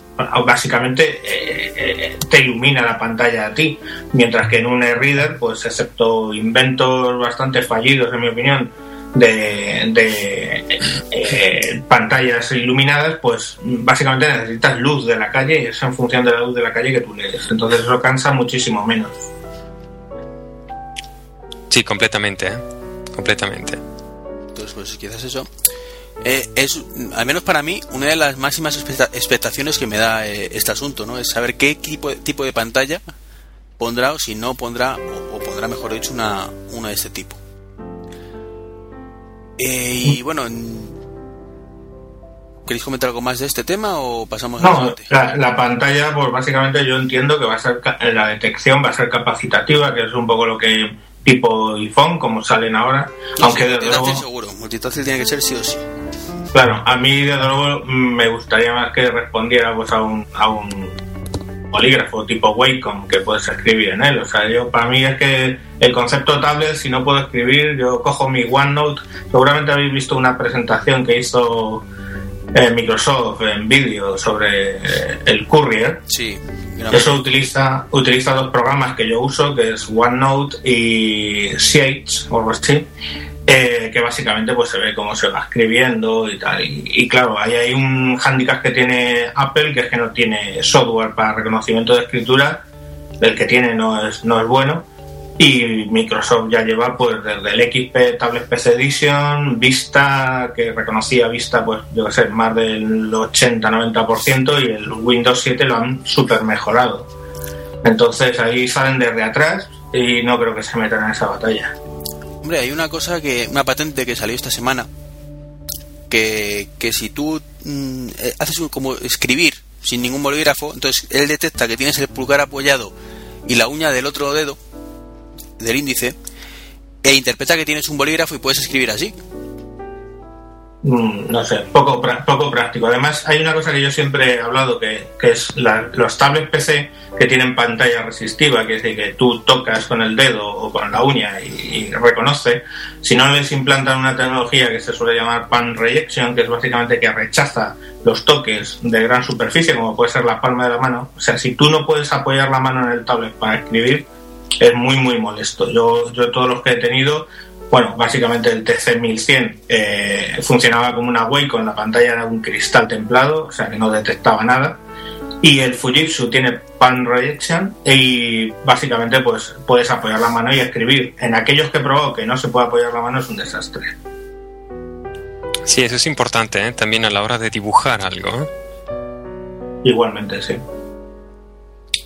básicamente eh, eh, te ilumina la pantalla a ti, mientras que en un e-reader, pues excepto inventos bastante fallidos en mi opinión, de, eh, pantallas iluminadas, pues básicamente necesitas luz de la calle y es en función de la luz de la calle que tú lees. Entonces eso cansa muchísimo menos. Sí, completamente, ¿eh? completamente. Entonces, pues quizás eso eh, es, al menos para mí, una de las máximas expectaciones que me da eh, este asunto, ¿no? Es saber qué tipo de, tipo de pantalla pondrá o si no pondrá, o, pondrá, mejor dicho, una, una de este tipo. Eh, y bueno, ¿queréis comentar algo más de este tema o pasamos no, la, la, pantalla, pues básicamente yo entiendo que va a ser la detección va a ser capacitativa, que es un poco lo que tipo iPhone, como salen ahora. aunque de luego... seguro, multitouch tiene que ser sí o sí. Claro, a mí desde luego me gustaría más que respondiera pues, a un, a un bolígrafo tipo Wacom que puedes escribir en él. O sea, yo para mí es que el concepto tablet, si no puedo escribir, yo cojo mi OneNote. Seguramente habéis visto una presentación que hizo eh, Microsoft en vídeo sobre eh, el Courier. Sí. Eso utiliza, utiliza dos programas que yo uso, que es OneNote y Sage, o algo así, eh, que básicamente pues se ve cómo se va escribiendo y tal. Y, claro, ahí hay un handicap que tiene Apple, que es que no tiene software para reconocimiento de escritura, el que tiene no es, no es bueno. Y Microsoft ya lleva pues desde el XP Tablet PC Edition, Vista, que reconocía Vista pues yo que sé, más del 80-90% y el Windows 7 lo han super mejorado. Entonces ahí salen desde atrás y no creo que se metan en esa batalla. Hombre, hay una cosa que, una patente que salió esta semana, que, que si tú mm, eh, haces como escribir sin ningún bolígrafo, entonces él detecta que tienes el pulgar apoyado y la uña del otro dedo, del índice, e interpreta que tienes un bolígrafo y puedes escribir así. Mm, no sé, poco, poco práctico. Además, hay una cosa que yo siempre he hablado, que, es los tablets PC que tienen pantalla resistiva, que es decir, que tú tocas con el dedo o con la uña y, reconoce. Si no les implantan una tecnología que se suele llamar pan rejection, que es básicamente que rechaza los toques de gran superficie, como puede ser la palma de la mano, o sea, si tú no puedes apoyar la mano en el tablet para escribir, es muy, muy molesto. Yo, yo todos los que he tenido bueno, básicamente el TC1100 eh, funcionaba como una Wacom, con la pantalla era un cristal templado, o sea que no detectaba nada. Y el Fujitsu tiene pan rejection y básicamente pues puedes apoyar la mano y escribir. En aquellos que he probado que no se puede apoyar la mano es un desastre. Sí, eso es importante, ¿eh? también a la hora de dibujar algo. ¿eh? Igualmente, sí.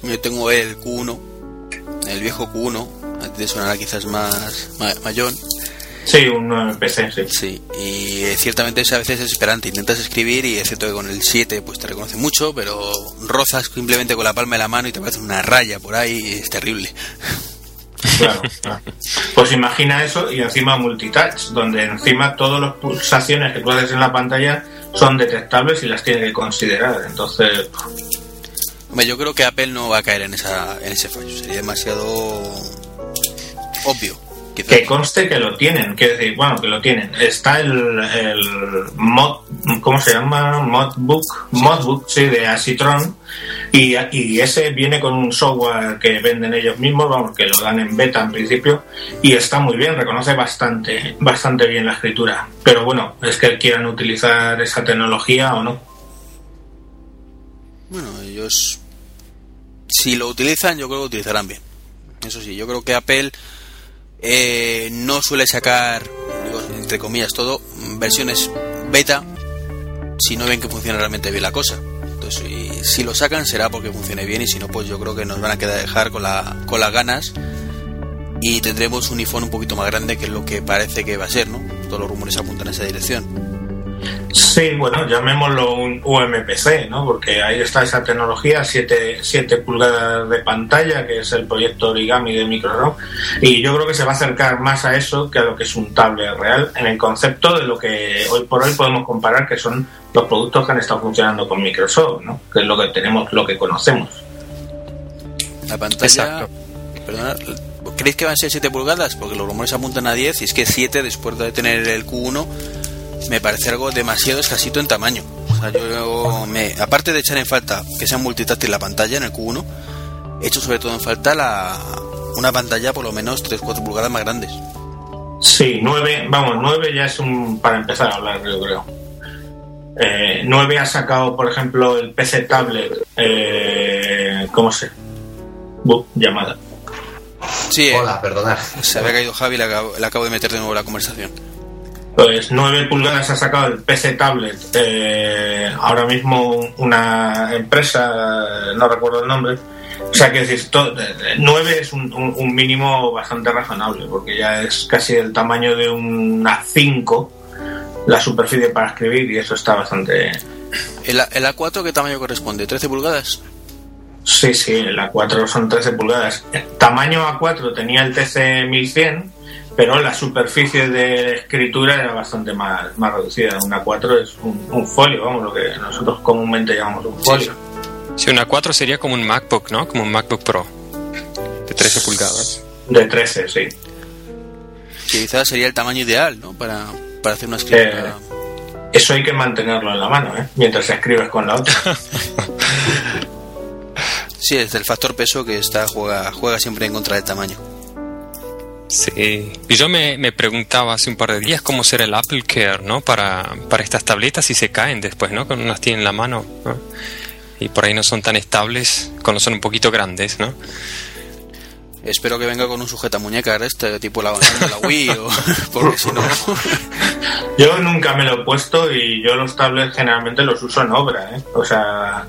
Yo tengo el Q1, el viejo Q1, de sonará quizás más mayor Sí, un PC, sí. Sí, y eh, ciertamente es a veces desesperante. Intentas escribir y es cierto que con el 7 pues te reconoce mucho, pero rozas simplemente con la palma de la mano y te parece una raya por ahí y es terrible. Claro, Pues imagina eso y encima multitouch, donde encima todas las pulsaciones que tú haces en la pantalla son detectables y las tiene que considerar. Entonces. Hombre, yo creo que Apple no va a caer en, esa, en ese fallo. Sería demasiado obvio. Que conste que lo tienen, que decir, bueno, que lo tienen. Está el, el mod, ¿cómo se llama? Modbook, Modbook, sí, de Asitron. Y, y, ese viene con un software que venden ellos mismos, vamos, que lo dan en beta en principio, y está muy bien, reconoce bastante, bastante bien la escritura. Pero bueno, es que quieran utilizar esa tecnología o no. Bueno, ellos, si lo utilizan, yo creo que lo utilizarán bien. Eso sí, yo creo que Apple eh, no suele sacar, entre comillas todo, versiones beta si no ven que funciona realmente bien la cosa. Entonces, si, lo sacan será porque funcione bien y si no, pues yo creo que nos van a quedar dejar con, la, con las ganas y tendremos un iPhone un poquito más grande que lo que parece que va a ser, ¿no? Todos los rumores apuntan en esa dirección. Sí, bueno, llamémoslo un UMPC, ¿no? Porque ahí está esa tecnología, 7, pulgadas de pantalla, que es el proyecto Origami de Microsoft, y yo creo que se va a acercar más a eso que a lo que es un tablet real, en el concepto de lo que hoy por hoy podemos comparar, que son los productos que han estado funcionando con Microsoft, ¿no? Que es lo que tenemos, lo que conocemos. La pantalla... Perdona, ¿creéis que van a ser 7 pulgadas? Porque los rumores apuntan a 10 y es que 7 después de tener el Q1 me parece algo demasiado escasito en tamaño. O sea, yo me, aparte de echar en falta que sea multitáctil la pantalla en el Q1, he hecho sobre todo en falta la, una pantalla por lo menos 3-4 pulgadas más grandes. Sí, 9, vamos, 9 ya es un para empezar a hablar, yo creo. Eh, 9 ha sacado, por ejemplo, el PC Tablet, eh, ¿cómo se? Uh, llamada. Sí, eh, Hola, perdonad. se había caído Javi y le acabo, le acabo de meter de nuevo la conversación. Pues 9 pulgadas ha sacado el PC Tablet. eh, ahora mismo una empresa, no recuerdo el nombre. O sea que decir, to- 9 es un, un- un mínimo bastante razonable, porque ya es casi el tamaño de una 5 la superficie para escribir y eso está bastante... ¿El, A- el A4 qué tamaño corresponde? ¿13 pulgadas? Sí, sí, la 4 son 13 pulgadas. Tamaño A4 tenía el TC 1100, pero la superficie de escritura era bastante más, más reducida. Una 4 es un, un folio, vamos, lo que nosotros comúnmente llamamos un folio. Si una 4 sería como un MacBook, ¿no? Como un MacBook Pro. De 13 pulgadas. De 13, sí. Que quizás sería el tamaño ideal, ¿no? Para, para hacer una escritura. Eso hay que mantenerlo en la mano, ¿eh? Mientras escribes con la otra. (laughs) Sí, es el factor peso que está juega, juega siempre en contra del tamaño. Sí. Y yo me, me preguntaba hace un par de días cómo será el Apple Care, ¿no? Para, para estas tabletas si se caen después, ¿no? Cuando las tienen en la mano, ¿no? Y por ahí no son tan estables cuando son un poquito grandes, ¿no? Espero que venga con un sujeta muñeca este tipo la, de la Wii, o, (laughs) porque si no. (laughs) Yo nunca me lo he puesto y yo los tablets generalmente los uso en obra, ¿eh? O sea,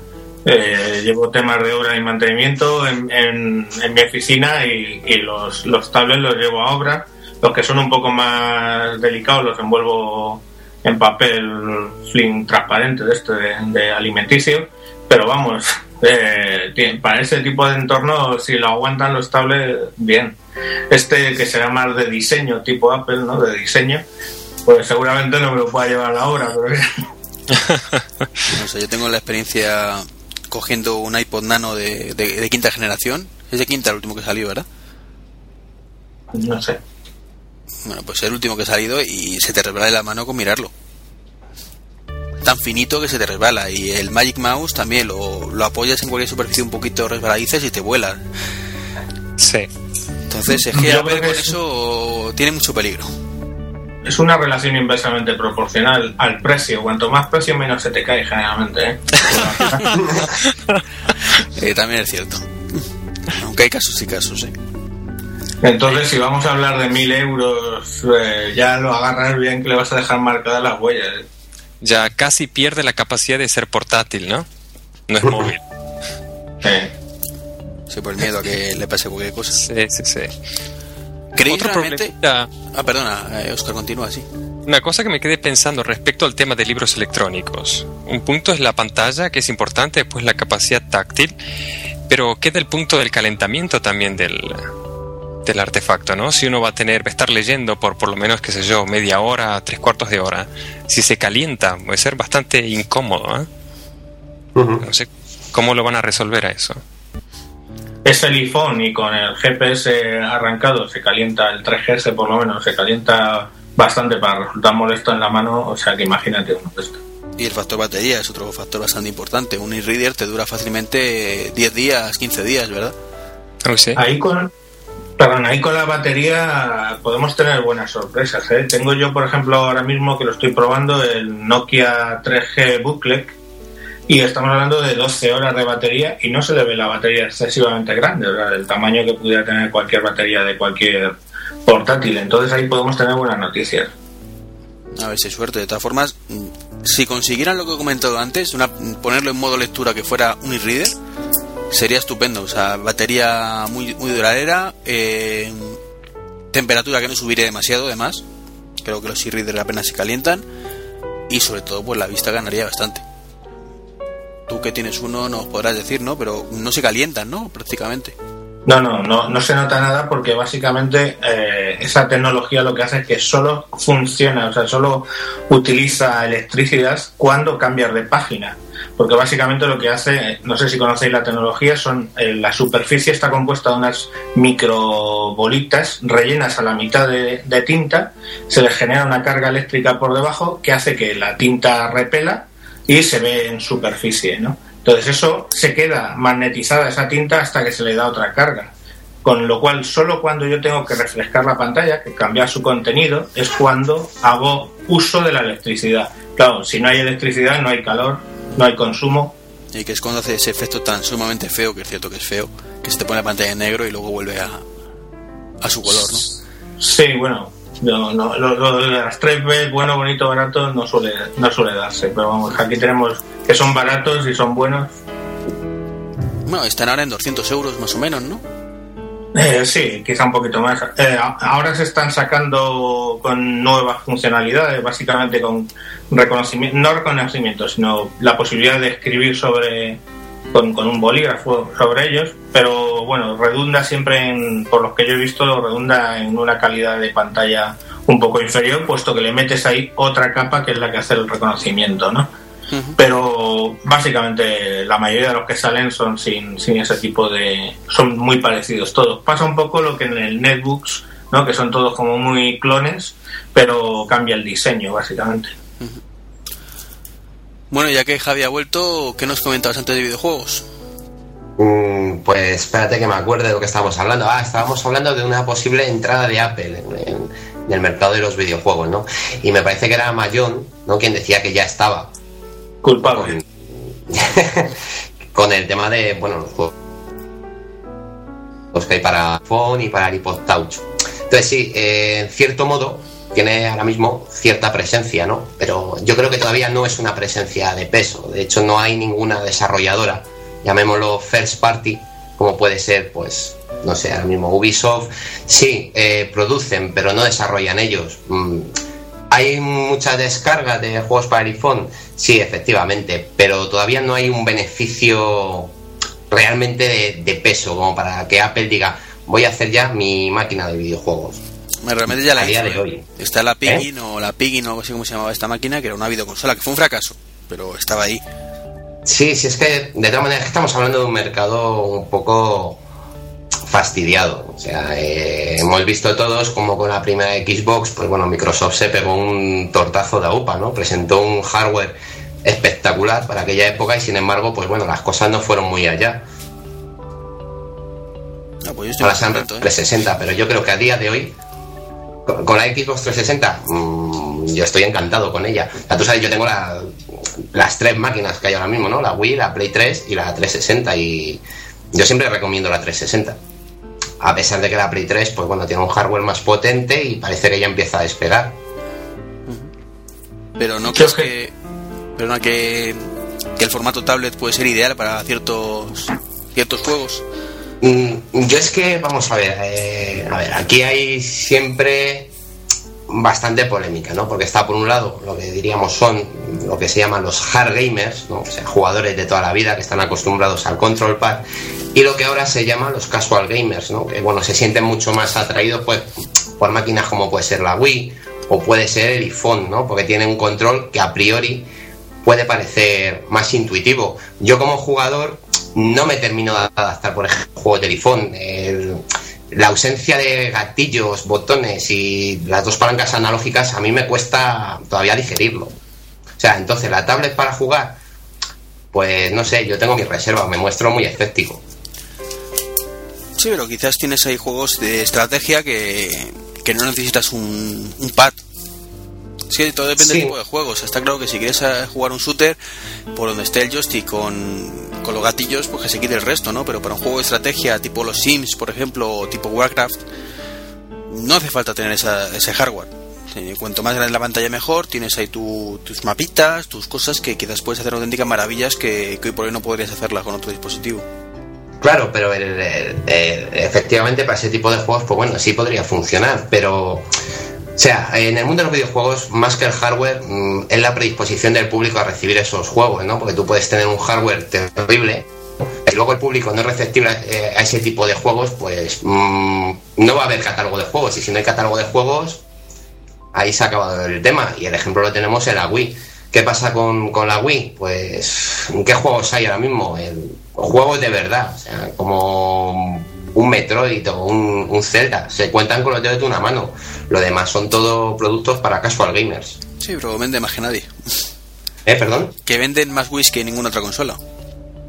eh, llevo temas de obra y mantenimiento en, en- en mi oficina y, y los, los tablets los llevo a obra. Los que son un poco más delicados los envuelvo en papel film transparente de este de, de alimenticio. Pero vamos, (laughs) eh, para ese tipo de entorno, si lo aguantan los tablets, bien. Este que será más de diseño, tipo Apple, ¿no? De diseño, pues seguramente no me lo pueda llevar a la obra, pero (laughs) (laughs) No sé, yo tengo la experiencia cogiendo un iPod Nano de, de- de quinta generación. Es de quinta el último que salió, ¿verdad? no sé. Bueno, pues el último que ha salido y se te resbala en la mano con mirarlo. Tan finito que se te resbala. Y el Magic Mouse también lo, lo apoyas en cualquier superficie un poquito resbaladiza y te vuela. Sí. Entonces es que que con es- eso tiene mucho peligro. Es una relación inversamente proporcional al precio. Cuanto más precio, menos se te cae generalmente. ¿eh? (laughs) Eh, también es cierto. Aunque hay casos y casos, ¿eh? Entonces, si vamos a hablar de mil euros, eh, ya lo agarras bien que le vas a dejar marcadas las huellas. ¿eh? Ya casi pierde la capacidad de ser portátil, ¿no? No es móvil. Eh, Sí, por el miedo a que le pase cualquier cosa. Sí, sí, sí. ¿Creéis Otro realmente? problemita, Ah, perdona, eh, Oscar, continúa así. Una cosa que me quedé pensando respecto al tema de libros electrónicos. Un punto es la pantalla, que es importante, después la capacidad táctil, pero queda el punto del calentamiento también del, del artefacto, ¿no? Si uno va a tener, va a estar leyendo por por lo menos, qué sé yo, media hora, tres cuartos de hora, si se calienta, puede ser bastante incómodo, ¿eh? No sé cómo lo van a resolver a eso. Es el iPhone y con el GPS arrancado se calienta, el 3GS por lo menos, se calienta bastante para resultar molesto en la mano. O sea que imagínate uno de estos. Y el factor batería es otro factor bastante importante. Un e-reader te dura fácilmente 10 días, 15 días, ¿verdad? Sé. Ahí con, perdón, ahí con la batería podemos tener buenas sorpresas. ¿eh? Tengo yo, por ejemplo, ahora mismo que lo estoy probando, el Nokia 3G Booklet y estamos hablando de 12 horas de batería y no se le ve la batería excesivamente grande, o sea, el tamaño que pudiera tener cualquier batería de cualquier portátil. Entonces ahí podemos tener buenas noticias. A ver si suerte. De todas formas, mm, si consiguieran lo que he comentado antes, una- ponerlo en modo lectura que fuera un e-reader, sería estupendo. O sea, batería muy, muy duradera, eh, temperatura que no subiría demasiado, además. Creo que los e-readers apenas se calientan. Y sobre todo, pues la vista ganaría bastante. Tú que tienes uno nos podrás decir, ¿no? Pero no se calientan, ¿no? Prácticamente. No, no, no, no se nota nada porque básicamente eh, esa tecnología lo que hace es que solo funciona, o sea, solo utiliza electricidad cuando cambias de página. Porque básicamente lo que hace, no sé si conocéis la tecnología, son eh, la superficie está compuesta de unas microbolitas rellenas a la mitad de, de tinta, se les genera una carga eléctrica por debajo que hace que la tinta repela y se ve en superficie, ¿no? Entonces eso se queda magnetizada esa tinta hasta que se le da otra carga. Con lo cual, solo cuando yo tengo que refrescar la pantalla, que cambiar su contenido, es cuando hago uso de la electricidad. Claro, si no hay electricidad, no hay calor, no hay consumo. Y que es cuando hace ese efecto tan sumamente feo, que es cierto que es feo, que se te pone la pantalla en negro y luego vuelve a, a su color, ¿no? Sí, bueno, no, no, lo, lo de las 3B, bueno, bonito, barato, no suele, no suele darse. Pero vamos, aquí tenemos que son baratos y son buenos. Bueno, están ahora en 200 euros más o menos, ¿no? Eh, sí, quizá un poquito más. Eh, ahora se están sacando con nuevas funcionalidades, básicamente con reconocimiento, no reconocimiento, sino la posibilidad de escribir sobre con, con un bolígrafo sobre ellos, pero bueno, redunda siempre en, por los que yo he visto, redunda en una calidad de pantalla un poco inferior, puesto que le metes ahí otra capa que es la que hace el reconocimiento, ¿no? Pero básicamente la mayoría de los que salen son sin, sin ese tipo de son muy parecidos todos pasa un poco lo que en el netbooks ¿no? que son todos como muy clones pero cambia el diseño básicamente Bueno, ya que Javi ha vuelto, ¿qué nos comentabas antes de videojuegos? Mm, pues espérate que me acuerde de lo que estábamos hablando. Ah, estábamos hablando de una posible entrada de Apple en, en- en el mercado de los videojuegos, ¿no? Y me parece que era Mayón, ¿no? Quien decía que ya estaba. culpable Con, (laughs) con el tema de, bueno, los juegos que hay para iPhone y para el iPod Touch. Entonces sí, eh, en cierto modo tiene ahora mismo cierta presencia, ¿no? Pero yo creo que todavía no es una presencia de peso. De hecho, no hay ninguna desarrolladora, llamémoslo first party, como puede ser, pues, no sé, ahora mismo Ubisoft. Sí, eh, producen, pero no desarrollan ellos. Mm, ¿Hay mucha descarga de juegos para el iPhone? Sí, efectivamente, pero todavía no hay un beneficio realmente de, de peso como para que Apple diga voy a hacer ya mi máquina de videojuegos. Realmente ya la A día hizo, de ¿eh? hoy. Está la Piggin o la Piggin o algo así como se llamaba esta máquina, que era una videoconsola, que fue un fracaso, pero estaba ahí. Sí, sí, es que de todas maneras estamos hablando de un mercado un poco fastidiado. O sea, eh, hemos visto todos como con la primera Xbox, pues bueno, Microsoft se pegó un tortazo de UPA, ¿no? Presentó un hardware espectacular para aquella época y sin embargo, pues bueno, las cosas no fueron muy allá. Ah, pues yo estoy Ahora se han contento, ¿eh? 360, pero yo creo que a día de hoy, con, la Xbox 360, mm, yo estoy encantado con ella. O sea, tú sabes, yo tengo la- las tres máquinas que hay ahora mismo, ¿no? La Wii, la Play 3 y la 360 y yo siempre recomiendo la 360. A pesar de que la Play 3, pues bueno, tiene un hardware más potente y parece que ya empieza a despegar. Pero no crees que- que, pero no que, que el formato tablet puede ser ideal para ciertos ciertos juegos. Mm, Yo es que, vamos a ver, eh, a ver, aquí hay siempre bastante polémica, ¿no? Porque está por un lado lo que diríamos son lo que se llaman los hard gamers, ¿no? O sea, jugadores de toda la vida que están acostumbrados al control pad y lo que ahora se llama los casual gamers, ¿no? Que bueno, se sienten mucho más atraídos pues por máquinas como puede ser la Wii o puede ser el iPhone, ¿no? Porque tiene un control que a priori puede parecer más intuitivo. Yo como jugador no me termino de adaptar, por ejemplo, a juegos de. El- la ausencia de gatillos, botones y las dos palancas analógicas a mí me cuesta todavía digerirlo. O sea, entonces la tablet para jugar, pues no sé, yo tengo mis reservas, me muestro muy escéptico. Sí, pero quizás tienes ahí juegos de estrategia que, que no necesitas un, un pad. Sí, todo depende Sí. del tipo de juegos. Está claro que si quieres eh, jugar un shooter, por donde esté el joystick con, con los gatillos, pues que se quite el resto, ¿no? Pero para un juego de estrategia tipo los Sims, por ejemplo, o tipo Warcraft, no hace falta tener ese hardware. Cuanto más grande la pantalla mejor, tienes ahí tu- tus mapitas, tus cosas que quizás puedes hacer auténticas maravillas que, hoy por hoy no podrías hacerlas con otro dispositivo. Claro, pero efectivamente para ese tipo de juegos, pues bueno, sí podría funcionar, pero... O sea, en el mundo de los videojuegos, más que el hardware, mm, es la predisposición del público a recibir esos juegos, ¿no? Porque tú puedes tener un hardware terrible, es luego el público no es receptivo eh, a ese tipo de juegos, pues mm, no va a haber catálogo de juegos. Y si no hay catálogo de juegos, ahí se ha acabado el tema. Y el ejemplo lo tenemos en la Wii. ¿Qué pasa con, la Wii? Pues, ¿qué juegos hay ahora mismo? El, juegos de verdad, o sea, como un Metroid o un, un Zelda. Se cuentan con los dedos de una mano. Lo demás son todo productos para casual gamers. Sí, pero vende más que nadie. ¿Eh, perdón? Que venden más Wii que ninguna otra consola.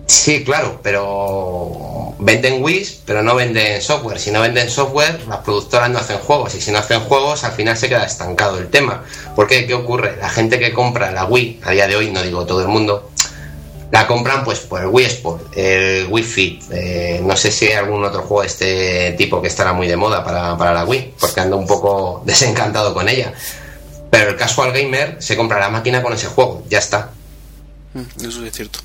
Sí, claro, pero venden Wii, pero no venden software. Si no venden software, las productoras no hacen juegos. Y si no hacen juegos, al final se queda estancado el tema. ¿Por qué? ¿Qué ocurre? La gente que compra la Wii, a día de hoy, no digo todo el mundo, la compran pues por el Wii Sport, el Wii Fit. Eh, no sé si hay algún otro juego de este tipo que estará muy de moda para, para la Wii, porque ando un poco (laughs) desencantado con ella. Pero el casual gamer se compra la máquina con ese juego, ya está. Mm, eso es cierto.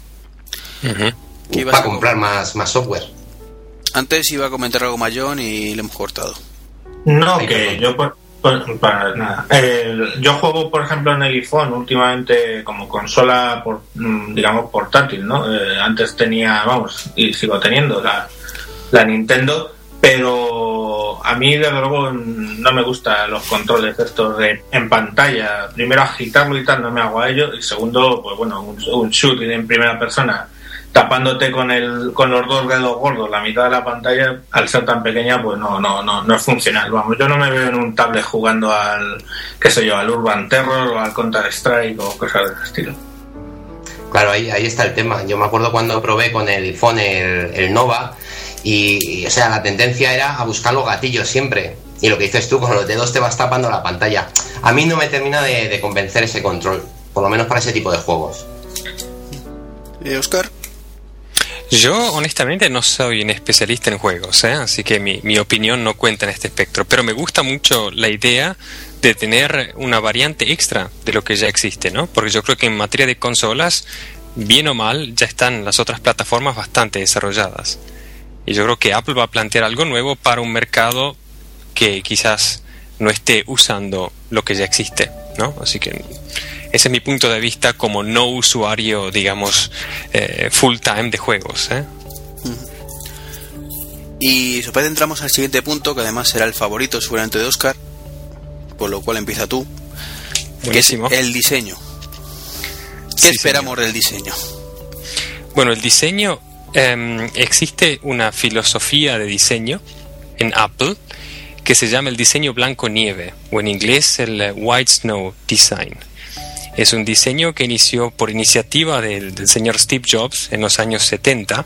Para comprar más, más software. Antes iba a comentar algo mayón y le hemos cortado. No, que yo para nada. yo juego, por ejemplo, en el iPhone últimamente como consola, por, mm, digamos, portátil, ¿no? Eh, antes tenía, vamos, y sigo teniendo la, la Nintendo, pero a mí, desde luego, no me gustan los controles estos de en pantalla. Primero, agitarlo y tal, no me hago a ello. Y segundo, pues bueno, un, un shooting en primera persona tapándote con el con los dos dedos gordos la mitad de la pantalla al ser tan pequeña pues no no no no es funcional. Vamos yo no me veo en un tablet jugando al qué sé yo al Urban Terror o al Counter Strike o cosas de ese estilo. Claro ahí ahí está el tema. Yo me acuerdo cuando probé con el iPhone el, Nova y, o sea la tendencia era a buscar los gatillos siempre. Y lo que dices tú con los dedos te vas tapando la pantalla. A mí no me termina de, de convencer ese control por lo menos para ese tipo de juegos. ¿Eh, Oscar yo honestamente no soy un especialista en juegos, ¿eh? así que mi, opinión no cuenta en este espectro, pero me gusta mucho la idea de tener una variante extra de lo que ya existe, ¿no? Porque yo creo que en materia de consolas, bien o mal, ya están las otras plataformas bastante desarrolladas. Y yo creo que Apple va a plantear algo nuevo para un mercado que quizás no esté usando lo que ya existe, ¿no? Así que ese es mi punto de vista como no usuario, digamos, eh, full time de juegos. ¿eh? Y después entramos al siguiente punto, que además será el favorito seguramente de Oscar, por lo cual empieza tú, que es el diseño. ¿Qué esperamos del diseño? Bueno, el diseño, em, existe una filosofía de diseño en Apple que se llama el diseño blanco nieve, o en inglés el eh, White Snow Design. Es un diseño que inició por iniciativa del, señor Steve Jobs en los años 70,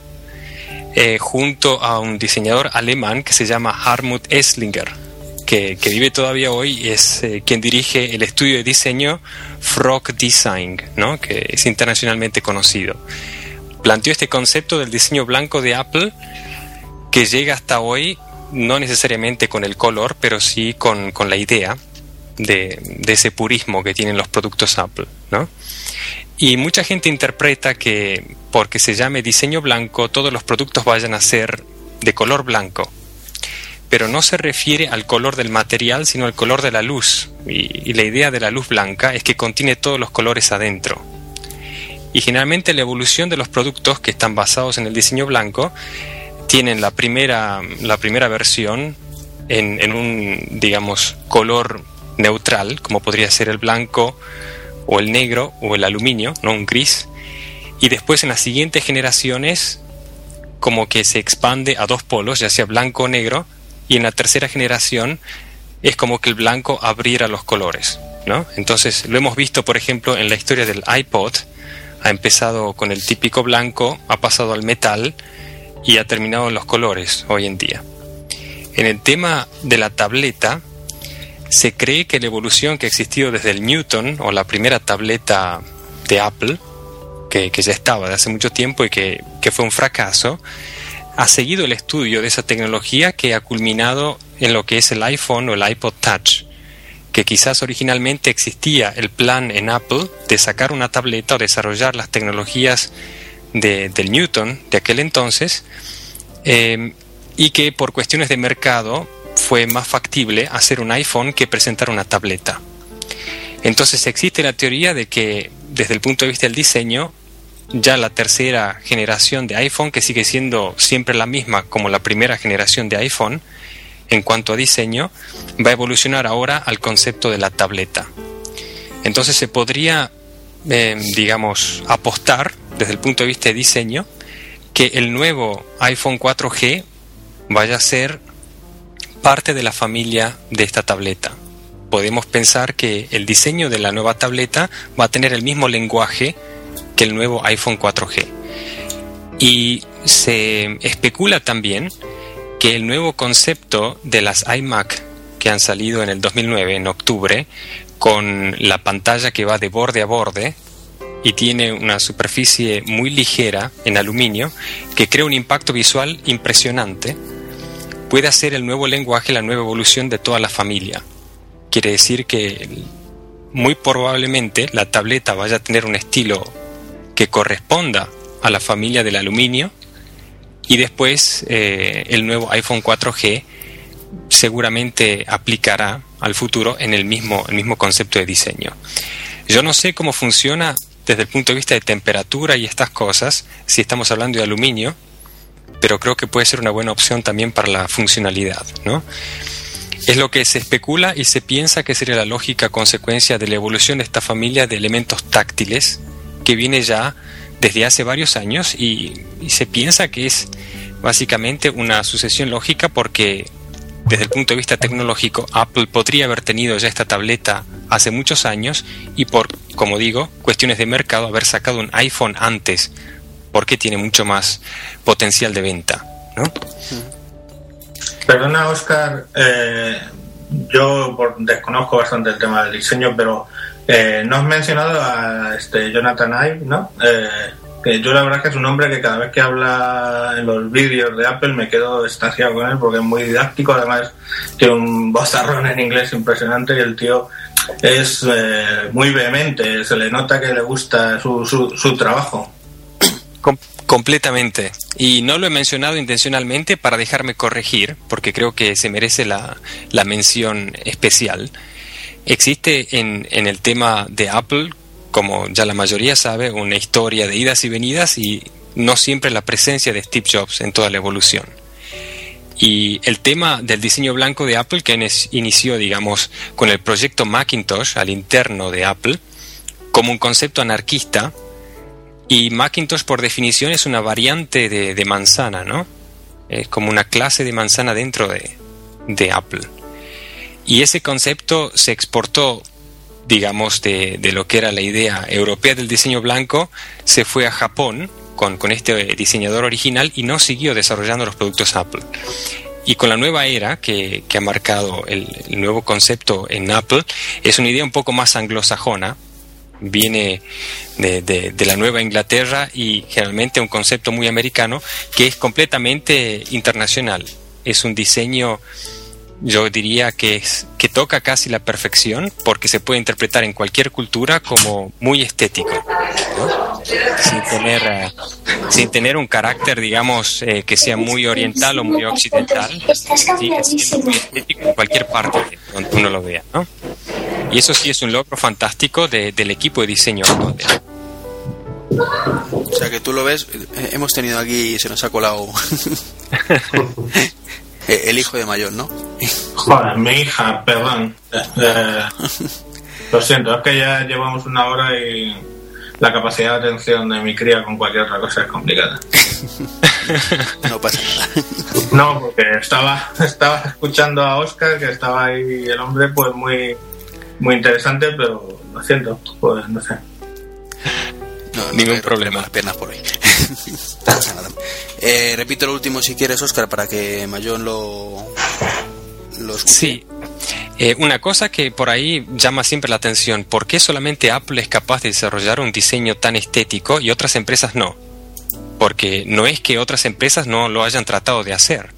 eh, junto a un diseñador alemán que se llama Hartmut Esslinger, que, vive todavía hoy, es eh, quien dirige el estudio de diseño Frog Design, ¿no? que es internacionalmente conocido. Planteó este concepto del diseño blanco de Apple que llega hasta hoy no necesariamente con el color, pero sí con, con la idea de, ese purismo que tienen los productos Apple, ¿no? Y mucha gente interpreta que porque se llame diseño blanco, todos los productos vayan a ser de color blanco. Pero no se refiere al color del material, sino al color de la luz. Y, la idea de la luz blanca es que contiene todos los colores adentro. Y generalmente la evolución de los productos que están basados en el diseño blanco tienen la primera, la primera versión en, en un, digamos, color neutral, como podría ser el blanco o el negro o el aluminio, no un gris, y después en las siguientes generaciones como que se expande a dos polos, ya sea blanco o negro, y en la tercera generación es como que el blanco abriera los colores, ¿no? Entonces lo hemos visto, por ejemplo, en la historia del iPod, ha empezado con el típico blanco, ha pasado al metal y ha terminado en los colores hoy en día. En el tema de la tableta, se cree que la evolución que ha existido desde el Newton o la primera tableta de Apple, que, ya estaba de hace mucho tiempo y que, fue un fracaso, ha seguido el estudio de esa tecnología que ha culminado en lo que es el iPhone o el iPod Touch, que quizás originalmente existía el plan en Apple de sacar una tableta o desarrollar las tecnologías de, del Newton de aquel entonces, eh, y que por cuestiones de mercado fue más factible hacer un iPhone que presentar una tableta. Entonces existe la teoría de que desde el punto de vista del diseño, ya la tercera generación de iPhone, que sigue siendo siempre la misma como la primera generación de iPhone en cuanto a diseño, va a evolucionar ahora al concepto de la tableta. Entonces se podría, eh, digamos, apostar desde el punto de vista de diseño que el nuevo iPhone 4G vaya a ser parte de la familia de esta tableta. Podemos pensar que el diseño de la nueva tableta va a tener el mismo lenguaje que el nuevo iPhone 4G. Y se especula también que el nuevo concepto de las iMac que han salido en el 2009, en octubre, con la pantalla que va de borde a borde y tiene una superficie muy ligera en aluminio que crea un impacto visual impresionante, puede ser el nuevo lenguaje, la nueva evolución de toda la familia. Quiere decir que muy probablemente la tableta vaya a tener un estilo que corresponda a la familia del aluminio y después eh, el nuevo iPhone 4G seguramente aplicará al futuro en el mismo, el mismo concepto de diseño. Yo no sé cómo funciona desde el punto de vista de temperatura y estas cosas, si estamos hablando de aluminio, pero creo que puede ser una buena opción también para la funcionalidad, ¿no? Es lo que se especula y se piensa que sería la lógica consecuencia de la evolución de esta familia de elementos táctiles que viene ya desde hace varios años y, se piensa que es básicamente una sucesión lógica porque desde el punto de vista tecnológico Apple podría haber tenido ya esta tableta hace muchos años y por, como digo, cuestiones de mercado haber sacado un iPhone antes porque tiene mucho más potencial de venta, ¿no? Perdona, Oscar, eh, yo desconozco bastante el tema del diseño, pero eh, no has mencionado a este Jonathan Ive, ¿no? Eh, que yo la verdad que es un hombre que cada vez que habla en los vídeos de Apple me quedo estaciado con él porque es muy didáctico, además tiene un bozarrón en inglés impresionante y el tío es muy vehemente, se le nota que le gusta su, su, su trabajo completamente. Y no lo he mencionado intencionalmente para dejarme corregir, porque creo que se merece la, la mención especial. Existe en, en el tema de Apple, como ya la mayoría sabe, una historia de idas y venidas y no siempre la presencia de Steve Jobs en toda la evolución. Y el tema del diseño blanco de Apple, que inició, digamos, con el proyecto Macintosh al interno de Apple, como un concepto anarquista, y Macintosh, por definición, es una variante de, manzana, ¿no? Es como una clase de manzana dentro de, Apple. Y ese concepto se exportó, digamos, de, lo que era la idea europea del diseño blanco, se fue a Japón con, este diseñador original y no siguió desarrollando los productos Apple. Y con la nueva era que, ha marcado el, nuevo concepto en Apple, es una idea un poco más anglosajona, viene de, la Nueva Inglaterra y generalmente un concepto muy americano que es completamente internacional. Es un diseño, yo diría que, es, que toca casi la perfección porque se puede interpretar en cualquier cultura como muy estético, sin, tener, eh, sin tener un carácter, digamos, eh, que sea muy oriental o muy occidental, sigue siendo muy estético en cualquier parte donde uno lo vea. ¿no? Y eso sí es un logro fantástico del equipo de diseño O sea que tú lo ves, eh, hemos tenido aquí, se nos ha colado (laughs) el hijo de mayor, ¿no? Joder, mi hija, perdón. Eh, lo siento, es que ya llevamos una hora y la capacidad de atención de mi cría con cualquier otra cosa es complicada. (laughs) no pasa nada. No, porque estaba, (laughs) estaba escuchando a Oscar, que estaba ahí el hombre pues muy muy interesante, pero lo siento, pues no sé. No, Ningún problema. Las piernas por hoy. (laughs) eh, repito lo último si quieres, Oscar, para que Mayón lo, lo Sí. Eh, una cosa que por ahí llama siempre la atención, ¿por qué solamente Apple es capaz de desarrollar un diseño tan estético y otras empresas no? Porque no es que otras empresas no lo hayan tratado de hacer.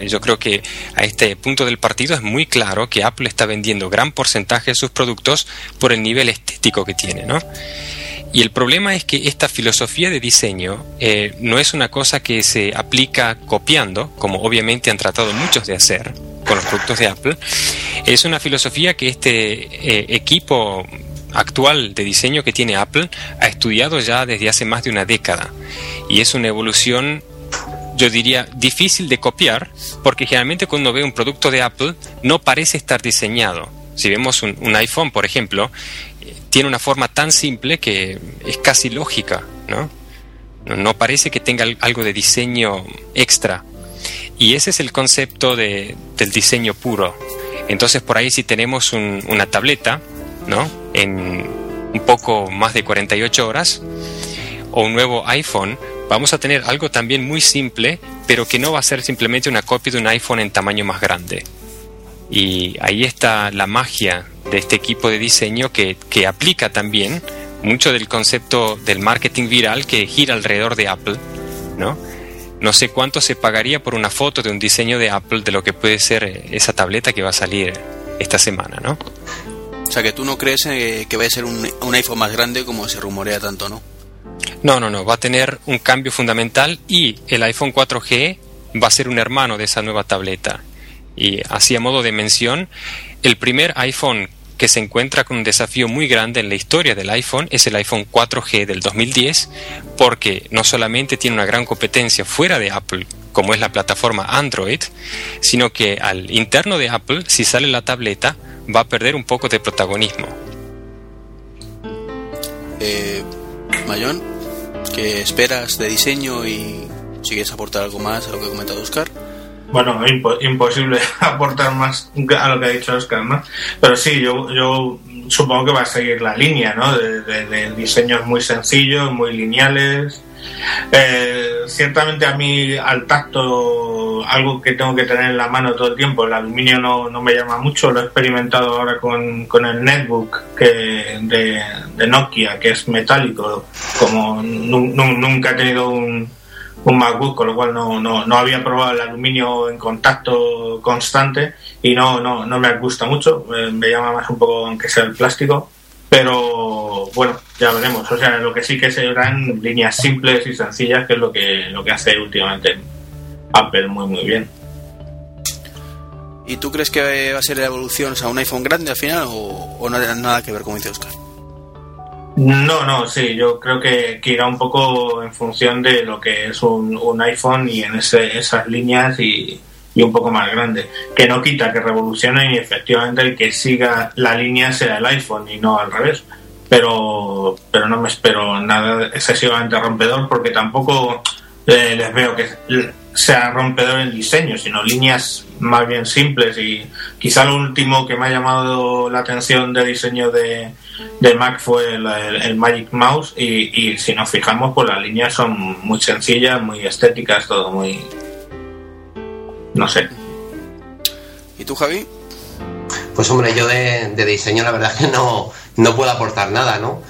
Yo creo que a este punto del partido es muy claro que Apple está vendiendo gran porcentaje de sus productos por el nivel estético que tiene. ¿no? Y el problema es que esta filosofía de diseño eh, no es una cosa que se aplica copiando, como obviamente han tratado muchos de hacer, con los productos de Apple, es una filosofía que este eh, equipo actual de diseño que tiene Apple ha estudiado ya desde hace más de una década y es una evolución yo diría difícil de copiar porque generalmente cuando ve un producto de Apple no parece estar diseñado. Si vemos un, iPhone, por ejemplo, tiene una forma tan simple que es casi lógica, ¿no? No parece que tenga algo de diseño extra. Y ese es el concepto de, del diseño puro. Entonces por ahí si tenemos una tableta, ¿no? En un poco más de 48 horas, o un nuevo iPhone, vamos a tener algo también muy simple, pero que no va a ser simplemente una copia de un iPhone en tamaño más grande. Y ahí está la magia de este equipo de diseño que, que aplica también mucho del concepto del marketing viral que gira alrededor de Apple, ¿no? No sé cuánto se pagaría por una foto de un diseño de Apple de lo que puede ser eh, esa tableta que va a salir esta semana, ¿no? O sea que tú no crees eh, que vaya a ser un, un iPhone más grande como se rumorea tanto, ¿no? No, no, no, va a tener un cambio fundamental y el iPhone 4G va a ser un hermano de esa nueva tableta. Y así a modo de mención, el primer iPhone que se encuentra con un desafío muy grande en la historia del iPhone es el iPhone 4G del 2010, porque no solamente tiene una gran competencia fuera de Apple, como es la plataforma Android, sino que al interno de Apple, si sale la tableta, va a perder un poco de protagonismo. Eh, Mayón, ¿qué esperas de diseño y si quieres aportar algo más a lo que ha comentado Oscar? bueno, imposible (laughs) aportar más a lo que ha dicho Oscar, ¿no? Pero sí, yo, yo supongo que va a seguir la línea, ¿no? De, diseños muy sencillos, muy lineales. Eh, ciertamente a mí al tacto, algo que tengo que tener en la mano todo el tiempo, el aluminio no, no me llama mucho, lo he experimentado ahora con, con el netbook que, de, Nokia, que es metálico, como nunca he tenido un un MacBook, con lo cual no, no, no, había probado el aluminio en contacto constante y no, no, no me gusta mucho, me, llama más un poco aunque sea el plástico, pero bueno, ya veremos. O sea, lo que sí que serán líneas simples y sencillas, que es lo que, lo que hace últimamente Apple muy muy bien. ¿Y tú crees que va a ser la evolución a un iPhone grande al final o, o no tiene nada que ver, como dice Oscar? No, no, sí, yo creo que, irá un poco en función de lo que es un, iPhone y en ese, esas líneas y, un poco más grande. Que no quita que revolucione y efectivamente el que siga la línea sea el iPhone y no al revés. Pero, pero no me espero nada excesivamente rompedor porque tampoco eh, les veo que sea rompedor el diseño, sino líneas más bien simples y quizá lo último que me ha llamado la atención de diseño de de Mac fue el, Magic Mouse y, si nos fijamos pues las líneas son muy sencillas, muy estéticas, todo muy... no sé. ¿Y tú Javi? Pues hombre, yo de, diseño la verdad es que no, no puedo aportar nada, ¿no?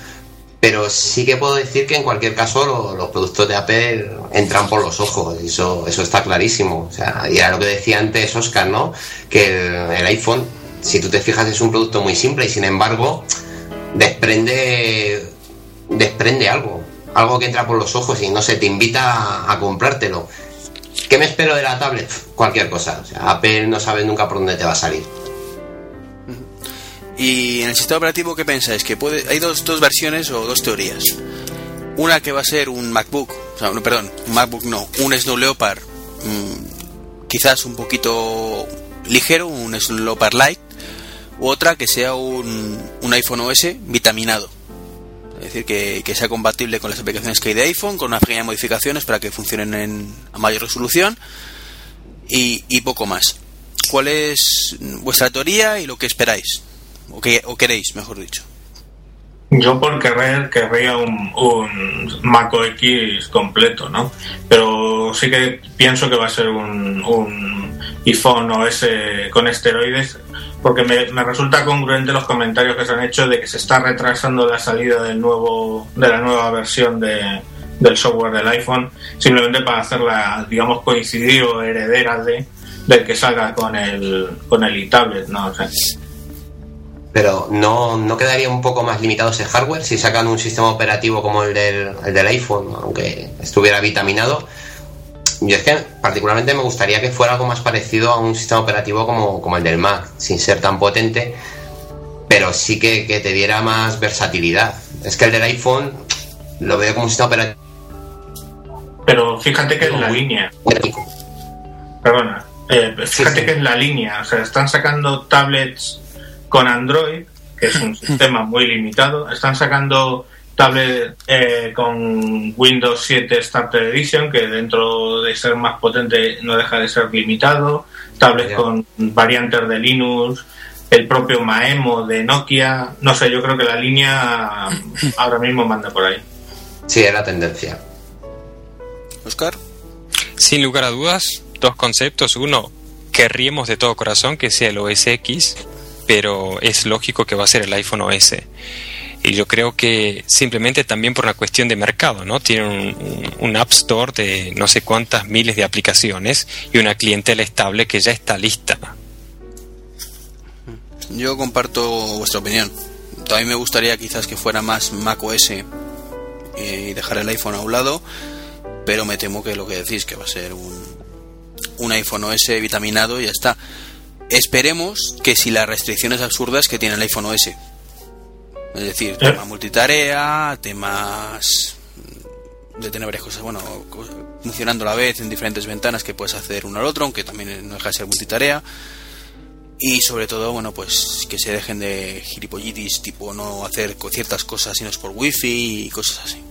Pero sí que puedo decir que en cualquier caso los, productos de Apple entran por los ojos, eso, eso está clarísimo. O sea, y era lo que decía antes Oscar, ¿no? Que el iPhone, si tú te fijas, es un producto muy simple y sin embargo desprende desprende algo, algo que entra por los ojos y no se te invita a, comprártelo. ¿Qué me espero de la tablet? Cualquier cosa. O sea, Apple no sabe nunca por dónde te va a salir. ¿Y en el sistema operativo qué pensáis? Que puede, hay dos, dos versiones o dos teorías. Una que va a ser un MacBook, o sea, no, perdón, un MacBook no, un Snow Leopard, mm, quizás un poquito ligero, un Snow Leopard Light, otra que sea un, un iPhone OS vitaminado. Es decir, que, sea compatible con las aplicaciones que hay de iPhone, con unas pequeñas modificaciones para que funcionen en, a mayor resolución y, poco más. ¿Cuál es vuestra teoría y lo que esperáis? O, que, o queréis, mejor dicho. Yo por querer querría un, un Mac OS completo, ¿no? Pero sí que pienso que va a ser un iPhone OS con esteroides porque me, resulta congruente los comentarios que se han hecho de que se está retrasando la salida del nuevo de la nueva versión de, del software del iPhone simplemente para hacerla digamos coincidir o heredera de del que salga con el con el e-tablet no pero ¿no, ¿no quedaría un poco más limitado ese hardware si sacan un sistema operativo como el del, el del iPhone aunque estuviera vitaminado yo es que particularmente me gustaría que fuera algo más parecido a un sistema operativo como, el del Mac, sin ser tan potente. pero sí que, que te diera más versatilidad. Es que el del iPhone lo veo como un sistema operativo. Pero fíjate que es la línea. Perdona. Eh, fíjate sí. que es la línea. O sea, están sacando tablets con Android, que es un (laughs) sistema muy limitado. Están sacando tablets eh, con Windows 7 Starter Edition, que dentro de ser más potente no deja de ser limitado. Tablets con variantes de Linux. El propio Maemo de Nokia. No sé, yo creo que la línea (coughs) ahora mismo manda por ahí. Sí, es la tendencia. Oscar. Sin lugar a dudas, dos conceptos. Uno, querríamos de todo corazón que sea el OS X, pero es lógico que va a ser el iPhone OS. Y yo creo que simplemente también por una cuestión de mercado, ¿no? Tienen un, App Store de no sé cuántas miles de aplicaciones y una clientela estable que ya está lista. Yo comparto vuestra opinión. También me gustaría quizás que fuera más macOS eh, y dejar el iPhone a un lado, pero me temo que lo que decís, que va a ser un, un iPhone OS vitaminado y ya está. Esperemos que si las restricciones absurdas que tiene el iPhone OS, es decir, tema multitarea, temas de tener varias cosas, bueno, funcionando a la vez en diferentes ventanas que puedes hacer uno al otro, aunque también no deja de ser multitarea. Y sobre todo, bueno, pues que se dejen de gilipollitis, tipo no hacer ciertas cosas si no es por wifi y cosas así.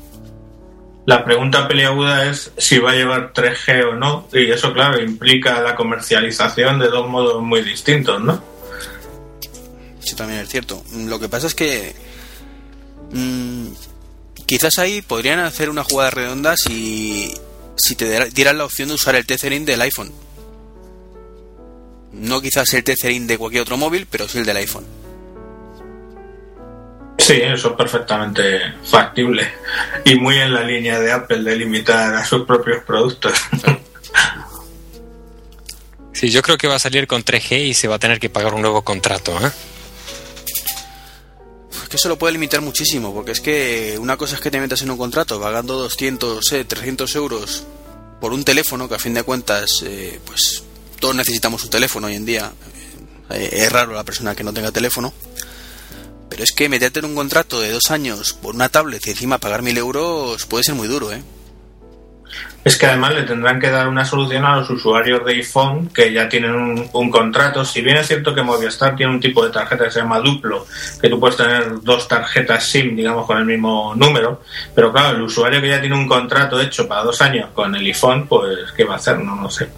La pregunta peleaguda es si va a llevar 3G o no, y eso, claro, implica la comercialización de dos modos muy distintos, ¿no? Sí, también es cierto. Lo que pasa es que mm, quizás ahí podrían hacer una jugada redonda si, si te diera- dieran la opción de usar el Tethering del iPhone. No quizás el Tethering de cualquier otro móvil, pero sí el del iPhone. Sí, eso es perfectamente factible y muy en la línea de Apple de limitar a sus propios productos. Sí, yo creo que va a salir con 3G y se va a tener que pagar un nuevo contrato. ¿eh? Que eso lo puede limitar muchísimo, porque es que una cosa es que te metas en un contrato pagando 200, eh, 300 euros por un teléfono, que a fin de cuentas, eh, pues todos necesitamos un teléfono hoy en día. Eh, es raro la persona que no tenga teléfono. Pero es que meterte en un contrato de dos años por una tablet y encima pagar mil euros puede ser muy duro, ¿eh? Es que además le tendrán que dar una solución a los usuarios de iPhone que ya tienen un, un contrato. Si bien es cierto que Movistar tiene un tipo de tarjeta que se llama duplo, que tú puedes tener dos tarjetas SIM, digamos, con el mismo número, pero claro, el usuario que ya tiene un contrato hecho para dos años con el iPhone, pues, ¿qué va a hacer? No lo sé.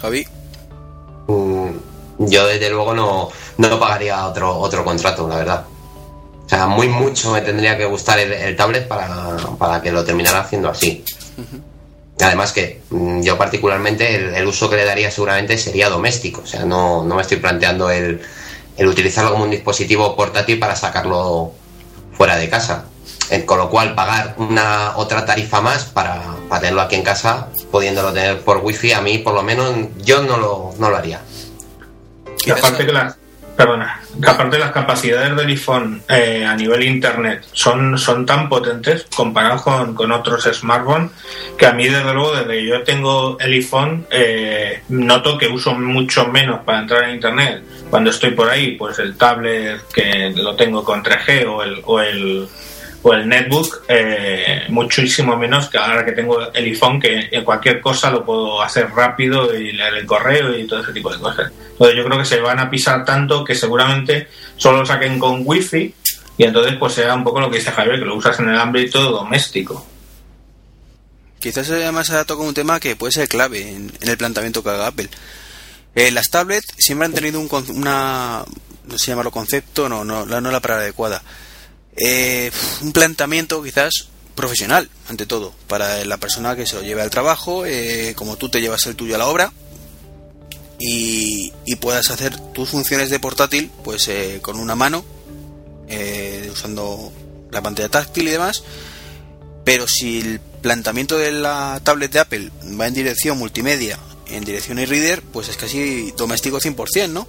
Javi. Mm, Yo desde luego no, no pagaría otro, otro contrato, la verdad. O sea, muy mucho me tendría que gustar el, el tablet para, para que lo terminara haciendo así. Además que mm, yo particularmente el, el uso que le daría seguramente sería doméstico. O sea, no, no me estoy planteando el, el utilizarlo como un dispositivo portátil para sacarlo fuera de casa. Eh, con lo cual pagar una otra tarifa más para, para tenerlo aquí en casa, pudiéndolo tener por wifi, a mí por lo menos yo no lo, no lo haría. Y aparte que perdona, aparte las capacidades del iPhone eh, a nivel internet son, son tan potentes comparados con, con otros smartphones que a mí desde luego desde que yo tengo el iPhone eh, noto que uso mucho menos para entrar en internet. Cuando estoy por ahí pues el tablet que lo tengo con 3G o el, o el o el netbook eh, muchísimo menos que ahora que tengo el iPhone que cualquier cosa lo puedo hacer rápido y leer el correo y todo ese tipo de cosas entonces yo creo que se van a pisar tanto que seguramente solo lo saquen con wifi y entonces pues sea un poco lo que dice Javier que lo usas en el ámbito doméstico Quizás además ha tocado un tema que puede ser clave en, el planteamiento que haga Apple. Eh, las tablets siempre han tenido un, una, no sé llamarlo concepto, no, no, no la palabra adecuada. Eh, un planteamiento quizás profesional, ante todo, para la persona que se lo lleve al trabajo, eh, como tú te llevas el tuyo a la obra y, puedas hacer tus funciones de portátil pues eh, con una mano, eh, usando la pantalla táctil y demás. Pero si el planteamiento de la tablet de Apple va en dirección multimedia, en dirección e-reader, pues es casi doméstico 100%, ¿no?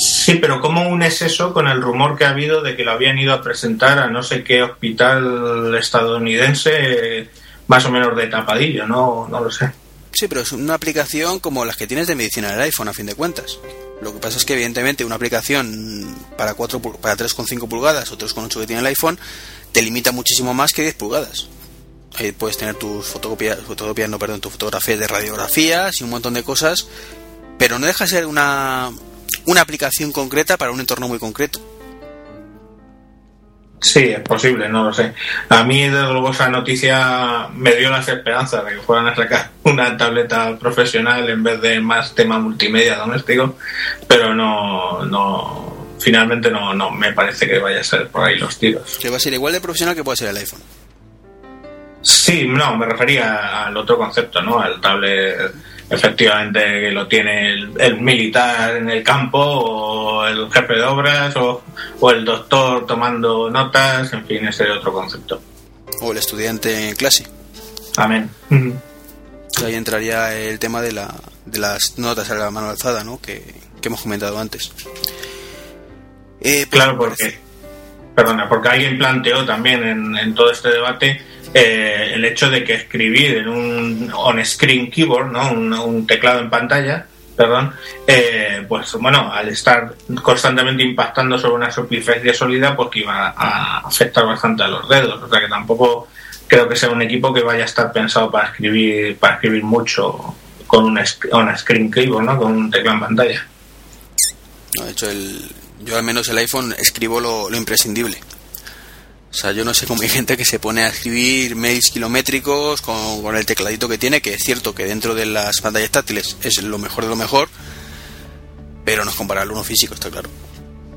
Sí, pero ¿cómo unes eso con el rumor que ha habido de que lo habían ido a presentar a no sé qué hospital estadounidense, más o menos de tapadillo? No, no lo sé. Sí, pero es una aplicación como las que tienes de medicina en el iPhone, a fin de cuentas. Lo que pasa es que evidentemente una aplicación para 4 para 3,5 pulgadas o 3,8 que tiene el iPhone te limita muchísimo más que 10 pulgadas. Ahí puedes tener tus fotocopias, fotocopias no, perdón, tus fotografías de radiografías y un montón de cosas, pero no deja de ser una una aplicación concreta para un entorno muy concreto. Sí, es posible, no lo sé. A mí, desde luego, esa noticia me dio las esperanzas de que fueran a sacar (laughs) una tableta profesional en vez de más tema multimedia doméstico, pero no, no, finalmente no, no me parece que vaya a ser por ahí los tiros. Que va a ser igual de profesional que puede ser el iPhone. Sí, no, me refería al otro concepto, ¿no? Al tablet efectivamente que lo tiene el, militar en el campo o el jefe de obras o, el doctor tomando notas, en fin, ese otro concepto. O el estudiante en clase. Amén. Ahí entraría el tema de, la, de las notas a la mano alzada, ¿no? Que, hemos comentado antes. Eh, pues claro, porque, perdona, porque alguien planteó también en, en todo este debate eh, el hecho de que escribir en un on-screen keyboard, ¿no? Un, teclado en pantalla, perdón, eh, pues bueno, al estar constantemente impactando sobre una superficie sólida, pues iba a afectar bastante a los dedos. O sea que tampoco creo que sea un equipo que vaya a estar pensado para escribir, para escribir mucho con un on-screen keyboard, ¿no? Con un teclado en pantalla. de hecho, yo al menos el iPhone escribo lo imprescindible. O sea, yo no sé cómo hay gente que se pone a escribir mails kilométricos con, el tecladito que tiene, que es cierto que dentro de las pantallas táctiles es lo mejor de lo mejor, pero no es comparable uno físico, está claro.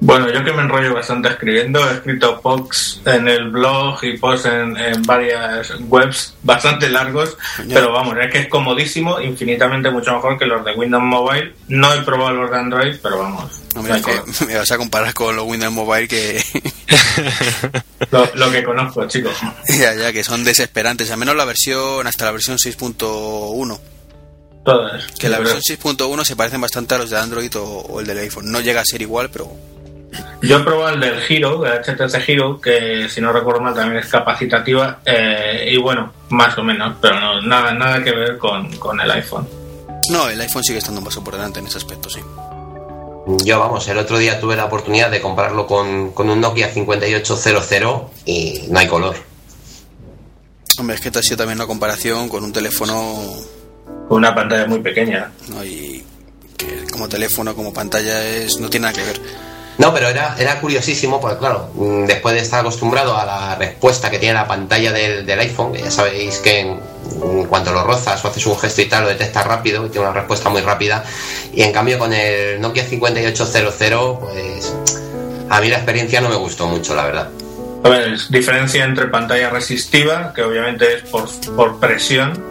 Bueno, yo que me enrollo bastante escribiendo, he escrito posts en el blog y posts en, varias webs bastante largos, pero vamos, es que es comodísimo, infinitamente mucho mejor que los de Windows Mobile. No he probado los de Android, pero vamos. No, me vas a (laughs) comparar con los Windows Mobile que... (laughs) lo, que conozco, chicos. (laughs) Ya, ya, que son desesperantes, al menos la versión, hasta la versión 6.1. Todas. Que la versión 6.1 se parecen bastante a los de Android o el del iPhone. No llega a ser igual, pero yo he probado el del Giro, el HTC Giro, que si no recuerdo mal también es capacitativa, eh, y bueno, más o menos, pero no, nada, nada que ver con, el iPhone. No, el iPhone sigue estando un paso por delante en ese aspecto, sí. Yo, vamos, el otro día tuve la oportunidad de comprarlo con, con un Nokia 5800 y no hay color. Hombre, es que te ha sido también una comparación con un teléfono... Con una pantalla muy pequeña. No, y que como teléfono, como pantalla, es no tiene nada que ver. No, pero era, era curiosísimo, porque claro, mm, después de estar acostumbrado a la respuesta que tiene la pantalla del, iPhone, que ya sabéis que en, cuanto lo rozas o haces un gesto y tal, lo detecta rápido y tiene una respuesta muy rápida. Y en cambio con el Nokia 5800, pues a mí la experiencia no me gustó mucho, la verdad. A ver, diferencia entre pantalla resistiva, que obviamente es por, por presión,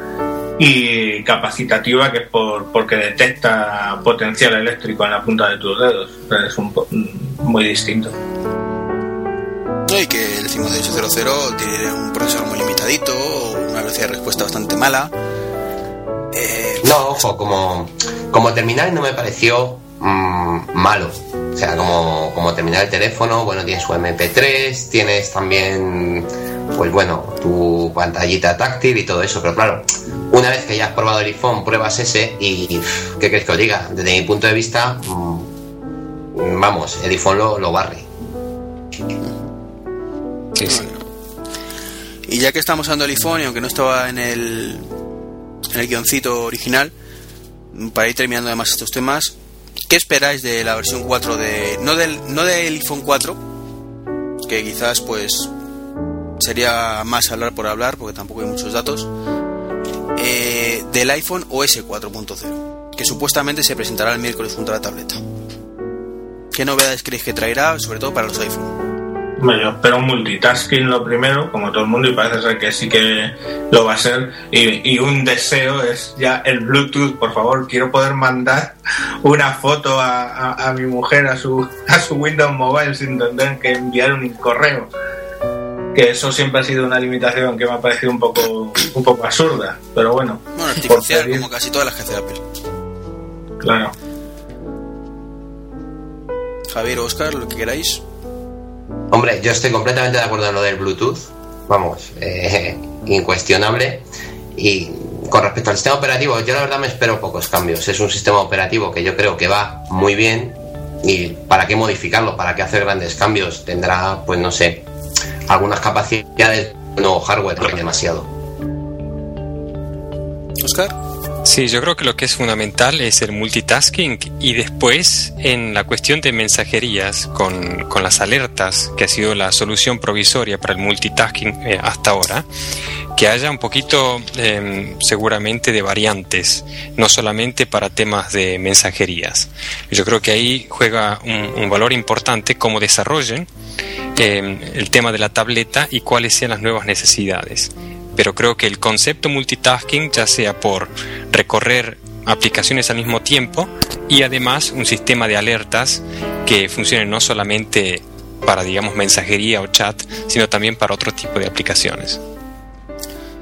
y capacitativa que es por, porque detecta potencial eléctrico en la punta de tus dedos. es un, muy distinto. y que el 5800 tiene un procesador muy limitadito, una velocidad de respuesta bastante mala. Eh, no, ojo, como, como terminal no me pareció mm, malo. O sea, como, como terminal el teléfono, bueno, tienes su MP3, tienes también pues bueno, tu pantallita táctil y todo eso. Pero claro, una vez que ya has probado el iPhone, pruebas ese y ¿qué crees que os diga? Desde mi punto de vista, mm, vamos, el iPhone lo, barre. Sí, sí. Y ya que estamos hablando del iPhone, y aunque no estaba en el, en el guioncito original, para ir terminando además estos temas, ¿qué esperáis de la versión 4 de... no del, no del iPhone 4, que quizás pues sería más hablar por hablar, porque tampoco hay muchos datos, eh, del iPhone OS 4.0, que supuestamente se presentará el miércoles junto a la tableta. ¿Qué novedades creéis que traerá, sobre todo para los iPhone? Bueno, yo espero un multitasking lo primero, como todo el mundo, y parece ser que sí que lo va a ser. Y, un deseo es ya el Bluetooth, por favor, quiero poder mandar una foto a, a mi mujer a su, a su Windows Mobile sin tener que enviar un correo que eso siempre ha sido una limitación que me ha parecido un poco un poco absurda, pero bueno. Bueno, artificial, como casi todas las que hace Apple. Claro. Javier Oscar, lo que queráis. Hombre, yo estoy completamente de acuerdo en lo del Bluetooth. Vamos, eh, (laughs) incuestionable. Y con respecto al sistema operativo, yo la verdad me espero pocos cambios. Es un sistema operativo que yo creo que va muy bien. ¿Y para qué modificarlo? ¿Para qué hacer grandes cambios? Tendrá, pues no sé, algunas capacidades, no hardware, no demasiado. Oscar. Sí, yo creo que lo que es fundamental es el multitasking y después en la cuestión de mensajerías con, con las alertas, que ha sido la solución provisoria para el multitasking eh, hasta ahora, que haya un poquito em, seguramente de variantes, no solamente para temas de mensajerías. Yo creo que ahí juega un, un valor importante cómo desarrollen em, el tema de la tableta y cuáles sean las nuevas necesidades pero creo que el concepto multitasking, ya sea por recorrer aplicaciones al mismo tiempo y además un sistema de alertas que funcione no solamente para, digamos, mensajería o chat, sino también para otro tipo de aplicaciones.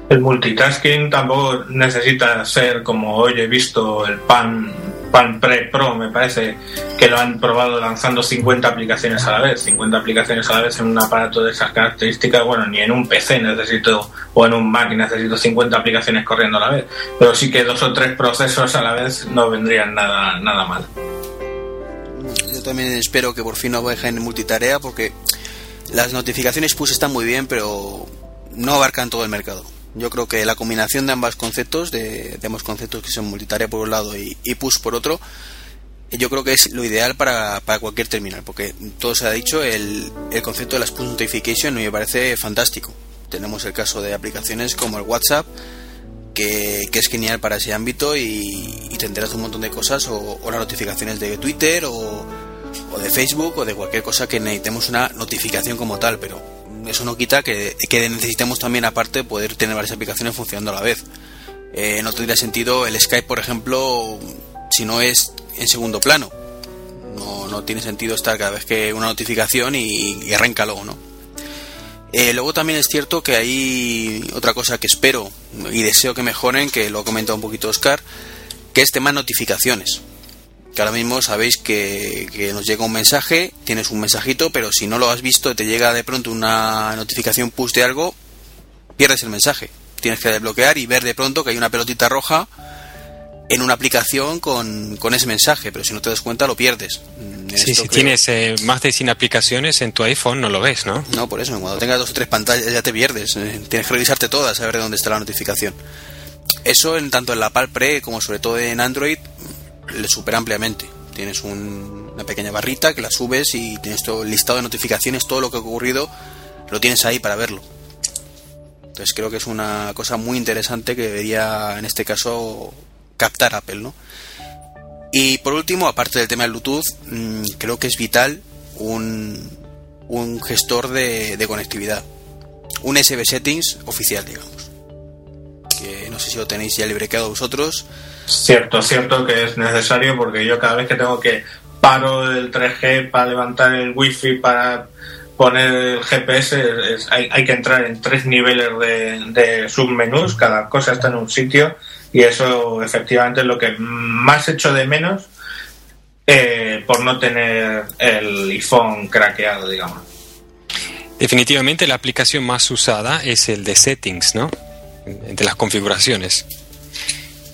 El multitasking tampoco necesita ser como hoy he visto el PAN Pan Pre Pro, me parece que lo han probado lanzando 50 aplicaciones a la vez. 50 aplicaciones a la vez en un aparato de esas características, bueno, ni en un PC necesito, o en un Mac necesito 50 aplicaciones corriendo a la vez. Pero sí que dos o tres procesos a la vez no vendrían nada, nada mal. Yo también espero que por fin no dejen multitarea porque las notificaciones push están muy bien, pero no abarcan todo el mercado. Yo creo que la combinación de ambos conceptos, de, ambos conceptos que son multitarea por un lado y, push por otro, yo creo que es lo ideal para, para, cualquier terminal, porque todo se ha dicho, el, el concepto de las push notification me parece fantástico. Tenemos el caso de aplicaciones como el WhatsApp, que, que es genial para ese ámbito y, y te un montón de cosas, o, o las notificaciones de Twitter, o, o de Facebook, o de cualquier cosa que necesitemos una notificación como tal, pero eso no quita que, necesitemos también aparte poder tener varias aplicaciones funcionando a la vez. Eh, no tendría sentido el Skype, por ejemplo, si no es en segundo plano. No, tiene sentido estar cada vez que una notificación y, y arranca luego, ¿no? Eh, luego también es cierto que hay otra cosa que espero y deseo que mejoren, que lo ha comentado un poquito Oscar, que es tema notificaciones que ahora mismo sabéis que, nos llega un mensaje, tienes un mensajito, pero si no lo has visto, te llega de pronto una notificación push de algo, pierdes el mensaje. Tienes que desbloquear y ver de pronto que hay una pelotita roja en una aplicación con, ese mensaje, pero si no te das cuenta lo pierdes. Mm, sí, si tienes eh, más de 100 aplicaciones en tu iPhone no lo ves, ¿no? No, por eso, cuando tengas dos o tres pantallas ya te pierdes. Eh, tienes que revisarte todas a ver de dónde está la notificación. Eso en tanto en la Palpre como sobre todo en Android le supera ampliamente. Tienes una pequeña barrita que la subes y tienes todo el listado de notificaciones, todo lo que ha ocurrido, lo tienes ahí para verlo. Entonces creo que es una cosa muy interesante que debería, en este caso, captar Apple, ¿no? Y por último, aparte del tema del Bluetooth, mm, creo que es vital un, un gestor de, de conectividad. Un SB Settings oficial, digamos. Que no sé si lo tenéis ya librequeado vosotros Cierto, cierto que es necesario porque yo cada vez que tengo que paro el 3G para levantar el wifi para poner el GPS hay, que entrar en tres niveles de, submenús, cada cosa está en un sitio y eso efectivamente es lo que más echo de menos eh, por no tener el iPhone craqueado, digamos. Definitivamente la aplicación más usada es el de settings, ¿no? De las configuraciones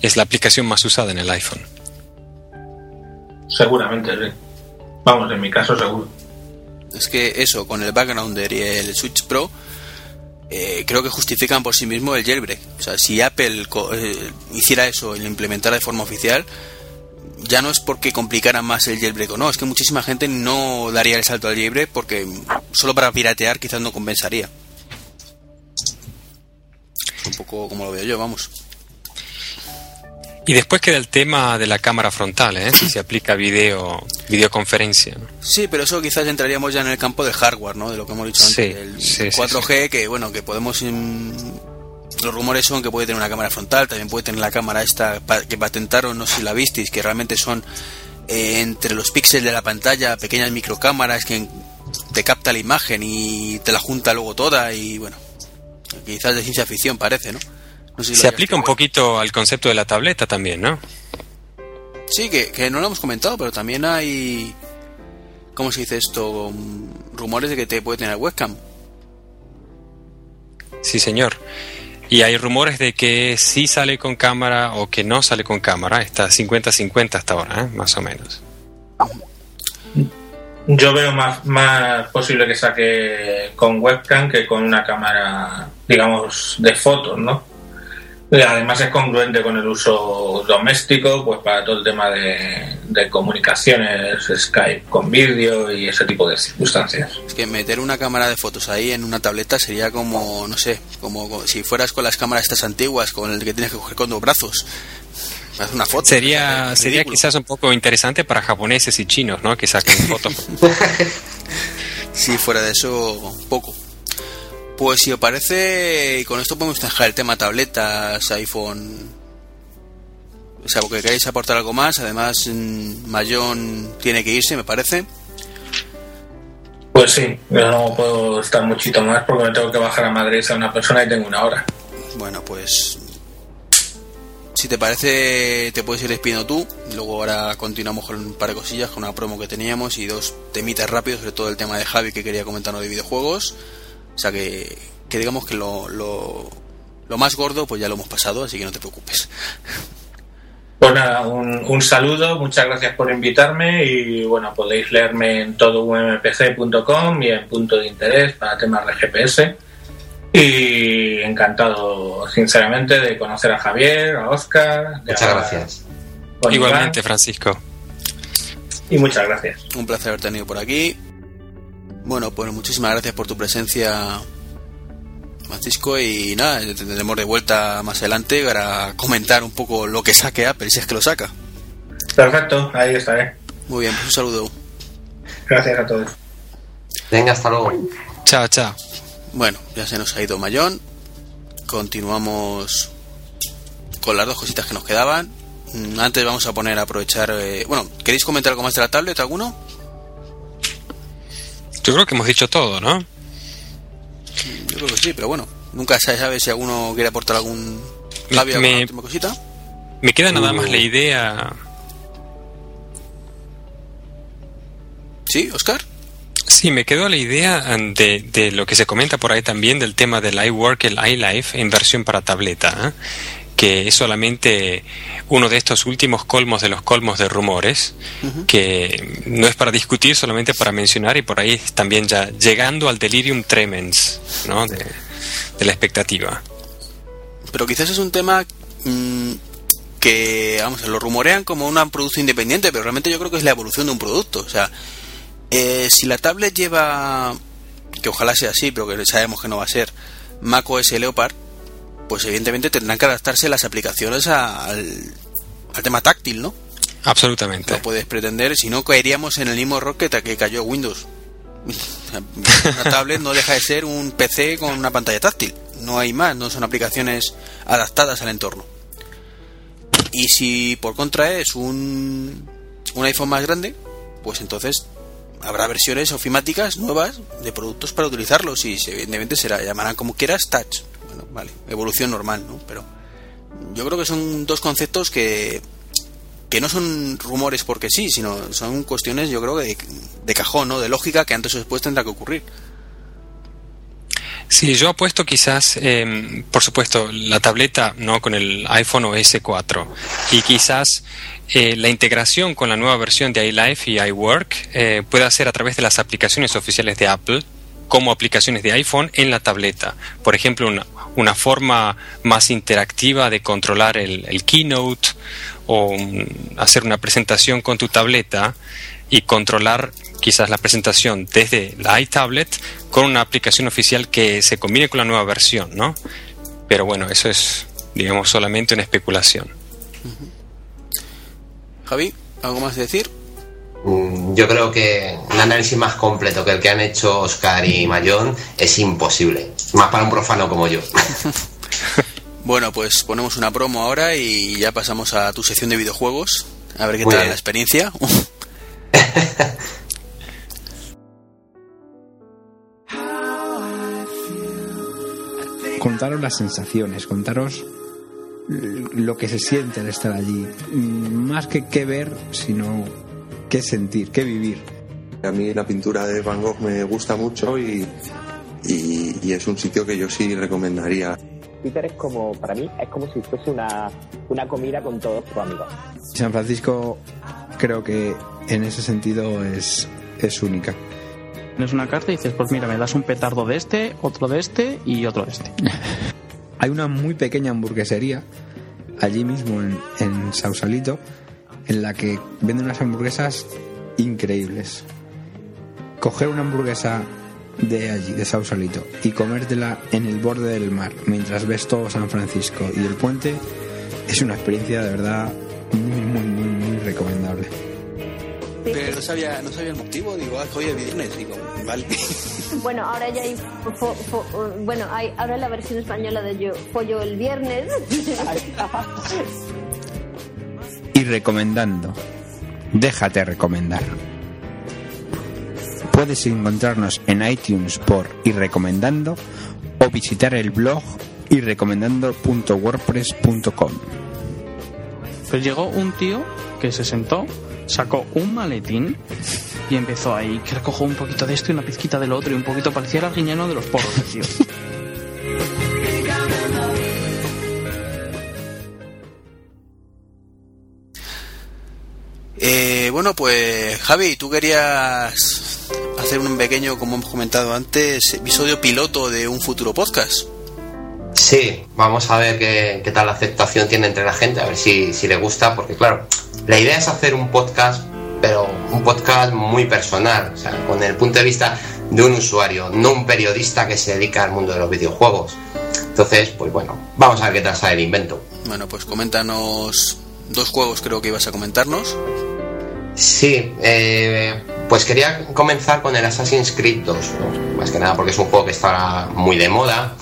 es la aplicación más usada en el iPhone. Seguramente, sí. Vamos, en mi caso seguro. Es que eso, con el Backgrounder y el Switch Pro, eh, creo que justifican por sí mismo el jailbreak. O sea, si Apple eh, hiciera eso y lo implementara de forma oficial, ya no es porque complicara más el jailbreak o no, es que muchísima gente no daría el salto al jailbreak porque solo para piratear quizás no compensaría. Un poco como lo veo yo, vamos. Y después queda el tema de la cámara frontal, ¿eh? si se aplica video, videoconferencia. Sí, pero eso quizás entraríamos ya en el campo del hardware, ¿no? De lo que hemos dicho antes, el 4G, que bueno, que podemos... Los rumores son que puede tener una cámara frontal, también puede tener la cámara esta que patentaron, no sé si la visteis, que realmente son eh, entre los píxeles de la pantalla pequeñas microcámaras que te capta la imagen y te la junta luego toda y bueno, quizás de ciencia ficción parece, ¿no? Se aplica un poquito al concepto de la tableta también, ¿no? Sí, que, no lo hemos comentado, pero también hay. ¿Cómo se dice esto? Rumores de que te puede tener webcam. Sí, señor. Y hay rumores de que sí sale con cámara o que no sale con cámara. Está 50-50 hasta ahora, ¿eh? más o menos. Yo veo más, más posible que saque con webcam que con una cámara, digamos, de fotos, ¿no? Además es congruente con el uso doméstico, pues para todo el tema de, de comunicaciones, Skype con vídeo y ese tipo de circunstancias. Es que meter una cámara de fotos ahí en una tableta sería como, no sé, como si fueras con las cámaras estas antiguas, con el que tienes que coger con dos brazos. Haz una foto. Sería, sería quizás un poco interesante para japoneses y chinos, ¿no? Que saquen fotos. (laughs) si fuera de eso, poco. Pues si os parece, y con esto podemos dejar el tema tabletas, iPhone. O sea, porque queréis aportar algo más. Además, mm, Mayón tiene que irse, me parece. Pues sí, yo no puedo estar muchito más porque me tengo que bajar a Madrid a una persona y tengo una hora. Bueno, pues si te parece, te puedes ir despidiendo tú. Luego ahora continuamos con un par de cosillas, con una promo que teníamos y dos temitas rápidos, sobre todo el tema de Javi que quería comentarnos de videojuegos. O sea que, que digamos que lo, lo, lo, más gordo pues ya lo hemos pasado, así que no te preocupes. Pues nada, un, un, saludo, muchas gracias por invitarme y bueno, podéis leerme en todompc.com y en punto de interés para temas de GPS. Y encantado, sinceramente, de conocer a Javier, a Oscar. Muchas gracias. Igualmente, Francisco. Y muchas gracias. Un placer haber tenido por aquí. Bueno, pues muchísimas gracias por tu presencia, Francisco, y nada, te tendremos de vuelta más adelante para comentar un poco lo que saque Apple, si es que lo saca. Perfecto, ahí estaré. Muy bien, pues un saludo. Gracias a todos. Venga, hasta luego. Chao, chao. Bueno, ya se nos ha ido Mayón. Continuamos con las dos cositas que nos quedaban. Antes vamos a poner a aprovechar. Eh, bueno, ¿queréis comentar algo más de la tablet, alguno? Yo creo que hemos dicho todo, ¿no? Yo creo que sí, pero bueno, nunca se sabe si alguno quiere aportar algún alguna me, última cosita. Me queda nada más la idea. ¿Sí, Oscar? Sí, me quedó la idea de, de, lo que se comenta por ahí también del tema del iWork, el iLife en versión para tableta. ¿eh? Que es solamente uno de estos últimos colmos de los colmos de rumores, uh -huh. que no es para discutir, solamente para mencionar y por ahí también ya llegando al delirium tremens ¿no? de, de la expectativa. Pero quizás es un tema mmm, que, vamos, lo rumorean como un producto independiente, pero realmente yo creo que es la evolución de un producto. O sea, eh, si la tablet lleva, que ojalá sea así, pero que sabemos que no va a ser, macOS Leopard, pues evidentemente tendrán que adaptarse las aplicaciones a, al, al, tema táctil, ¿no? Absolutamente. No puedes pretender, si no caeríamos en el mismo error que, que cayó Windows. (laughs) Una tablet no deja de ser un PC con una pantalla táctil. No hay más, no son aplicaciones adaptadas al entorno. Y si por contra es un, un iPhone más grande, pues entonces habrá versiones ofimáticas nuevas de productos para utilizarlos y evidentemente será llamarán como quieras touch bueno, vale, evolución normal, ¿no? Pero yo creo que son dos conceptos que, que no son rumores porque sí, sino son cuestiones, yo creo, de, de cajón, ¿no? De lógica que antes o después tendrá que ocurrir. Sí, yo apuesto quizás, eh, por supuesto, la tableta no con el iPhone OS 4 y quizás eh, la integración con la nueva versión de iLife y iWork eh, pueda ser a través de las aplicaciones oficiales de Apple como aplicaciones de iPhone en la tableta. Por ejemplo, una, forma más interactiva de controlar el, keynote o hacer una presentación con tu tableta y controlar quizás la presentación desde la iTablet con una aplicación oficial que se combine con la nueva versión, ¿no? Pero bueno, eso es, digamos, solamente una especulación. Uh -huh. Javi, ¿algo más de decir? Mm, Yo creo que un análisis más completo que el que han hecho Oscar y Mayón es imposible, más para un profano como yo. (laughs) bueno, pues ponemos una promo ahora y ya pasamos a tu sección de videojuegos. A ver qué Muy tal bien. la experiencia. (laughs) contaros las sensaciones, contaros lo que se siente al estar allí. Más que qué ver, sino qué sentir, qué vivir. A mí la pintura de Van Gogh me gusta mucho y, y, y es un sitio que yo sí recomendaría. Twitter es como, para mí, es como si fuese una, una comida con todos tus amigos. San Francisco creo que en ese sentido es, es única. Tienes una carta y dices, pues mira, me das un petardo de este, otro de este y otro de este. (laughs) Hay una muy pequeña hamburguesería allí mismo en, en Sausalito en la que venden unas hamburguesas increíbles. Coger una hamburguesa de allí, de Sausalito, y comértela en el borde del mar mientras ves todo San Francisco y el puente es una experiencia de verdad muy, muy, muy, muy recomendable. Pero no sabía, no sabía el motivo, digo, ah, hoy es viernes, digo, vale. (laughs) Bueno, ahora ya hay, fo- fo- bueno, hay ahora la versión española de yo, pollo el viernes. Y recomendando, déjate recomendar. Puedes encontrarnos en iTunes por y recomendando o visitar el blog y recomendando.wordpress.com. Pues llegó un tío que se sentó, sacó un maletín y empezó ahí, que recojo un poquito de esto y una pizquita del otro y un poquito parecía el arguiñano de los porros, el tío. (laughs) Eh, bueno, pues Javi, tú querías hacer un pequeño, como hemos comentado antes, episodio piloto de un futuro podcast. Sí, vamos a ver qué, qué tal la aceptación tiene entre la gente, a ver si, si le gusta, porque claro, la idea es hacer un podcast, pero un podcast muy personal, o sea, con el punto de vista de un usuario, no un periodista que se dedica al mundo de los videojuegos. Entonces, pues bueno, vamos a ver qué tal sale el invento. Bueno, pues coméntanos dos juegos, creo que ibas a comentarnos. Sí, eh, pues quería comenzar con el Assassin's Creed 2, ¿no? más que nada porque es un juego que está muy de moda,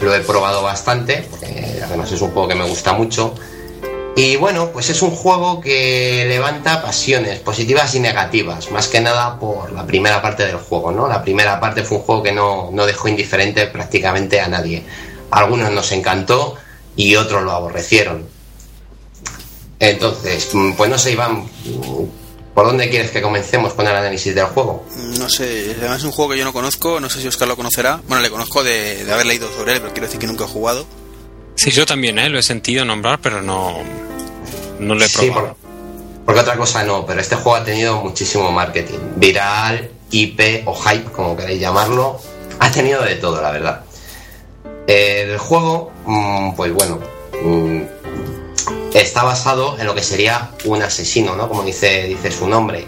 lo he probado bastante, porque además es un juego que me gusta mucho. Y bueno, pues es un juego que levanta pasiones positivas y negativas, más que nada por la primera parte del juego, ¿no? La primera parte fue un juego que no, no dejó indiferente prácticamente a nadie. Algunos nos encantó y otros lo aborrecieron. Entonces, mm, pues no sé, Iván, mm, ¿por dónde quieres que comencemos con el análisis del juego? No sé, además es un juego que yo no conozco, no sé si Oscar lo conocerá. Bueno, le conozco de, de haber leído sobre él, pero quiero decir que nunca he jugado. Sí, yo también, ¿eh? Lo he sentido nombrar, pero no, no lo he Sí, probado. por- porque otra cosa no, pero este juego ha tenido muchísimo marketing. Viral, IP o hype, como queréis llamarlo. Ha tenido de todo, la verdad. El juego, mm, pues bueno, mm, está basado en lo que sería un asesino, ¿no? Como dice, dice su nombre.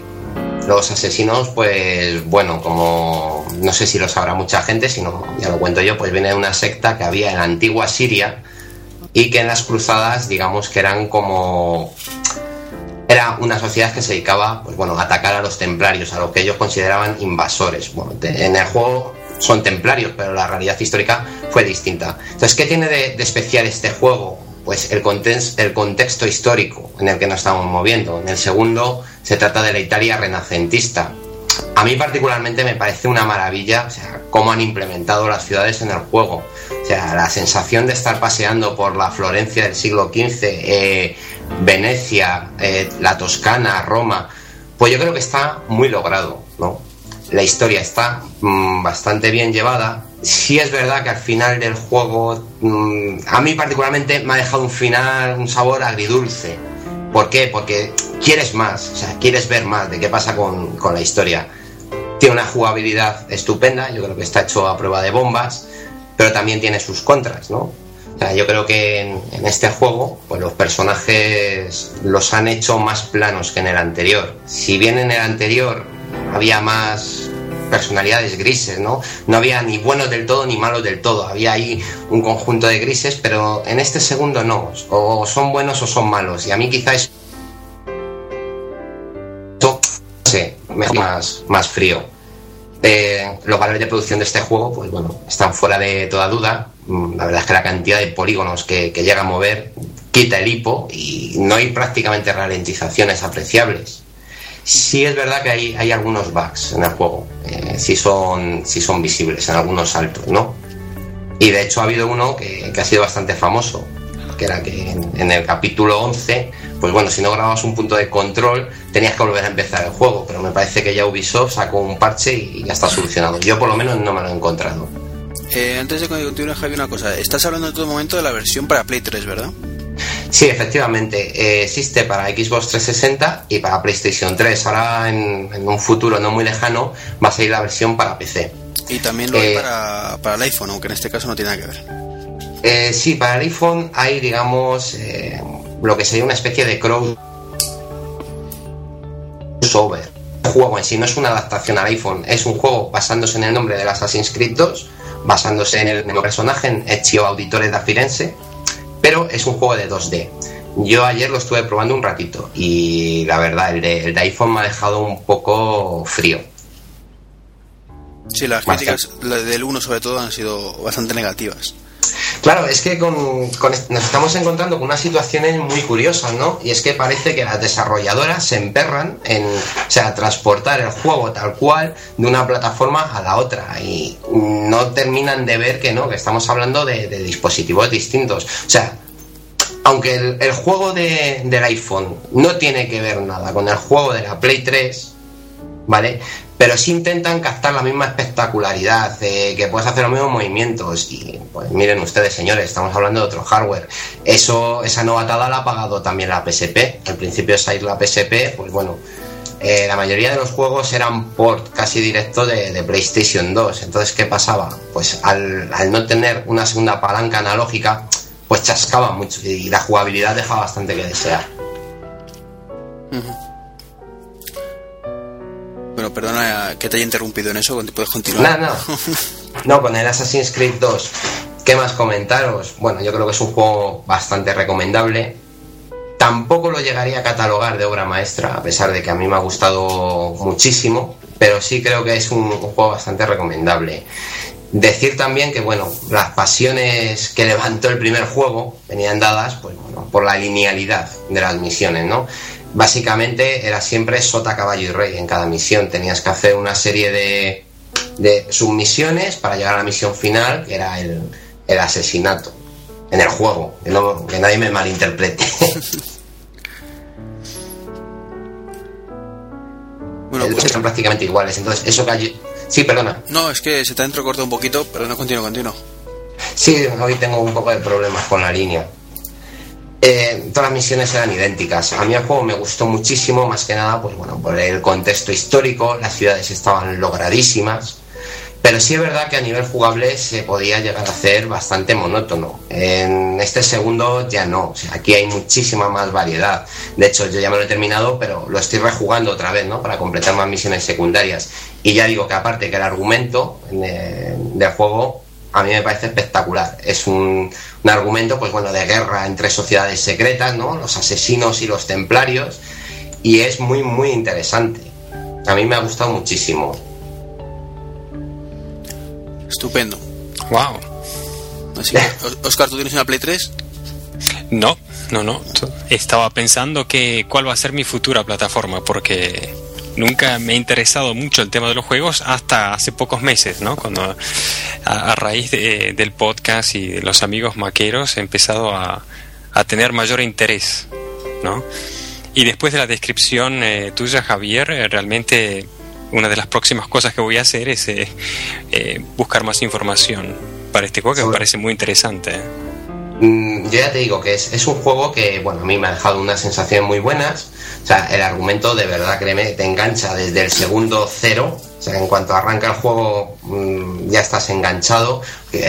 Los asesinos, pues bueno, como no sé si lo sabrá mucha gente, si no, ya lo cuento yo, pues viene de una secta que había en la antigua Siria y que en las cruzadas, digamos que eran como era una sociedad que se dedicaba pues bueno, a atacar a los templarios, a lo que ellos consideraban invasores. Bueno, en el juego son templarios, pero la realidad histórica fue distinta. Entonces, ¿qué tiene de, de especial este juego? Pues el, context- el contexto histórico en el que nos estamos moviendo. En el segundo se trata de la Italia renacentista. A mí particularmente me parece una maravilla o sea, cómo han implementado las ciudades en el juego. O sea, la sensación de estar paseando por la Florencia del siglo XV, eh, Venecia, eh, la Toscana, Roma, pues yo creo que está muy logrado, ¿no? La historia está mm, bastante bien llevada. Sí es verdad que al final del juego, mm, a mí particularmente me ha dejado un final, un sabor agridulce. ¿Por qué? Porque quieres más, o sea, quieres ver más de qué pasa con, con la historia. Tiene una jugabilidad estupenda, yo creo que está hecho a prueba de bombas, pero también tiene sus contras, ¿no? O sea, yo creo que en, este juego, pues los personajes los han hecho más planos que en el anterior. Si bien en el anterior había más personalidades grises, ¿no? No había ni buenos del todo ni malos del todo. Había ahí un conjunto de grises, pero en este segundo no. O son buenos o son malos. Y a mí quizás no más, más frío. Eh, los valores de producción de este juego, pues bueno, están fuera de toda duda. Mm, La verdad es que la cantidad de polígonos que, que llega a mover quita el hipo y no hay prácticamente ralentizaciones apreciables. Sí es verdad que hay, hay algunos bugs en el juego, eh, sí, son, sí son visibles en algunos saltos, ¿no? Y de hecho ha habido uno que, que ha sido bastante famoso, que era que en, en el capítulo 11, pues bueno, si no grababas un punto de control, tenías que volver a empezar el juego, pero me parece que ya Ubisoft sacó un parche y ya está solucionado. Yo por lo menos no me lo he encontrado. Eh, antes de continuar, Javi, una cosa. Estás hablando en todo momento de la versión para Play 3, ¿verdad? Sí, efectivamente. eh, existe para Xbox 360 y para PlayStation 3. Ahora, en, en un futuro no muy lejano, va a salir la versión para PC. Y también lo hay Eh, para, para el iPhone, aunque en este caso no tiene nada que ver. Eh, sí, para el iPhone hay, digamos, eh, lo que sería una especie de crossover. El juego en sí no es una adaptación al iPhone, es un juego basándose en el nombre del Assassin's Creed 2, basándose en el mismo personaje, en Ezio Auditore da Firenze, pero es un juego de 2D. Yo ayer lo estuve probando un ratito y la verdad, el de, el de iPhone me ha dejado un poco frío. Sí, las críticas del 1 sobre todo han sido bastante negativas. Claro, es que nos estamos encontrando con unas situaciones muy curiosas, ¿no? Y es que parece que las desarrolladoras se emperran en, o sea, transportar el juego tal cual de una plataforma a la otra y no terminan de ver que no, que estamos hablando de, dispositivos distintos. O sea, aunque el, el juego de- del iPhone no tiene que ver nada con el juego de la Play 3, ¿vale? Pero sí intentan captar la misma espectacularidad, que puedes hacer los mismos movimientos. Y pues miren ustedes, señores, estamos hablando de otro hardware. Eso, esa novatada la ha pagado también la PSP. Al principio de salir la PSP, pues bueno, eh, la mayoría de los juegos eran port casi directo de, de PlayStation 2. Entonces, ¿qué pasaba? Pues al, no tener una segunda palanca analógica, pues chascaba mucho y la jugabilidad dejaba bastante que desear. Bueno, perdona que te haya interrumpido en eso, puedes continuar. No, no. (laughs) No, con el Assassin's Creed 2. ¿Qué más comentaros? Bueno, yo creo que es un juego bastante recomendable. Tampoco lo llegaría a catalogar de obra maestra, a pesar de que a mí me ha gustado muchísimo, pero sí creo que es un, un juego bastante recomendable. Decir también que, bueno, las pasiones que levantó el primer juego venían dadas, pues bueno, por la linealidad de las misiones, ¿no? Básicamente era siempre sota, caballo y rey en cada misión. Tenías que hacer una serie de, de submisiones para llegar a la misión final, que era el, el asesinato en el juego. Que, no- que nadie me malinterprete. (laughs) Bueno, pues- son prácticamente iguales. Entonces, eso que hay... Sí, perdona. No, es que se te ha entrecortado un poquito, pero no continúo, continúo. Sí, hoy tengo un poco de problemas con la línea. Eh, todas las misiones eran idénticas. A mí el juego me gustó muchísimo, más que nada, pues bueno, por el contexto histórico, las ciudades estaban logradísimas. Pero sí es verdad que a nivel jugable se podía llegar a hacer bastante monótono. En este segundo ya no. Aquí hay muchísima más variedad. De hecho, yo ya me lo he terminado, pero lo estoy rejugando otra vez, ¿no? Para completar más misiones secundarias. Y ya digo que aparte que el argumento eh, del juego a mí me parece espectacular. Es un, un argumento, pues bueno, de guerra entre sociedades secretas, ¿no? Los asesinos y los templarios. Y es muy, muy interesante. A mí me ha gustado muchísimo. Estupendo. Wow. Así Oscar, (laughs) ¿tú tienes una Play 3? No, no, no. Estaba pensando que cuál va a ser mi futura plataforma, porque nunca me ha interesado mucho el tema de los juegos hasta hace pocos meses, ¿no? Cuando a, a raíz de- del podcast y de los amigos maqueros he empezado a, a tener mayor interés, ¿no? Y después de la descripción eh, tuya, Javier, eh, realmente una de las próximas cosas que voy a hacer es eh, eh, buscar más información para este juego que me parece muy interesante. Mm, yo ya te digo que es, un juego que, bueno, a mí me ha dejado unas sensaciones muy buenas. O sea, el argumento de verdad, créeme, te engancha desde el segundo cero. O sea, en cuanto arranca el juego, mm, ya estás enganchado.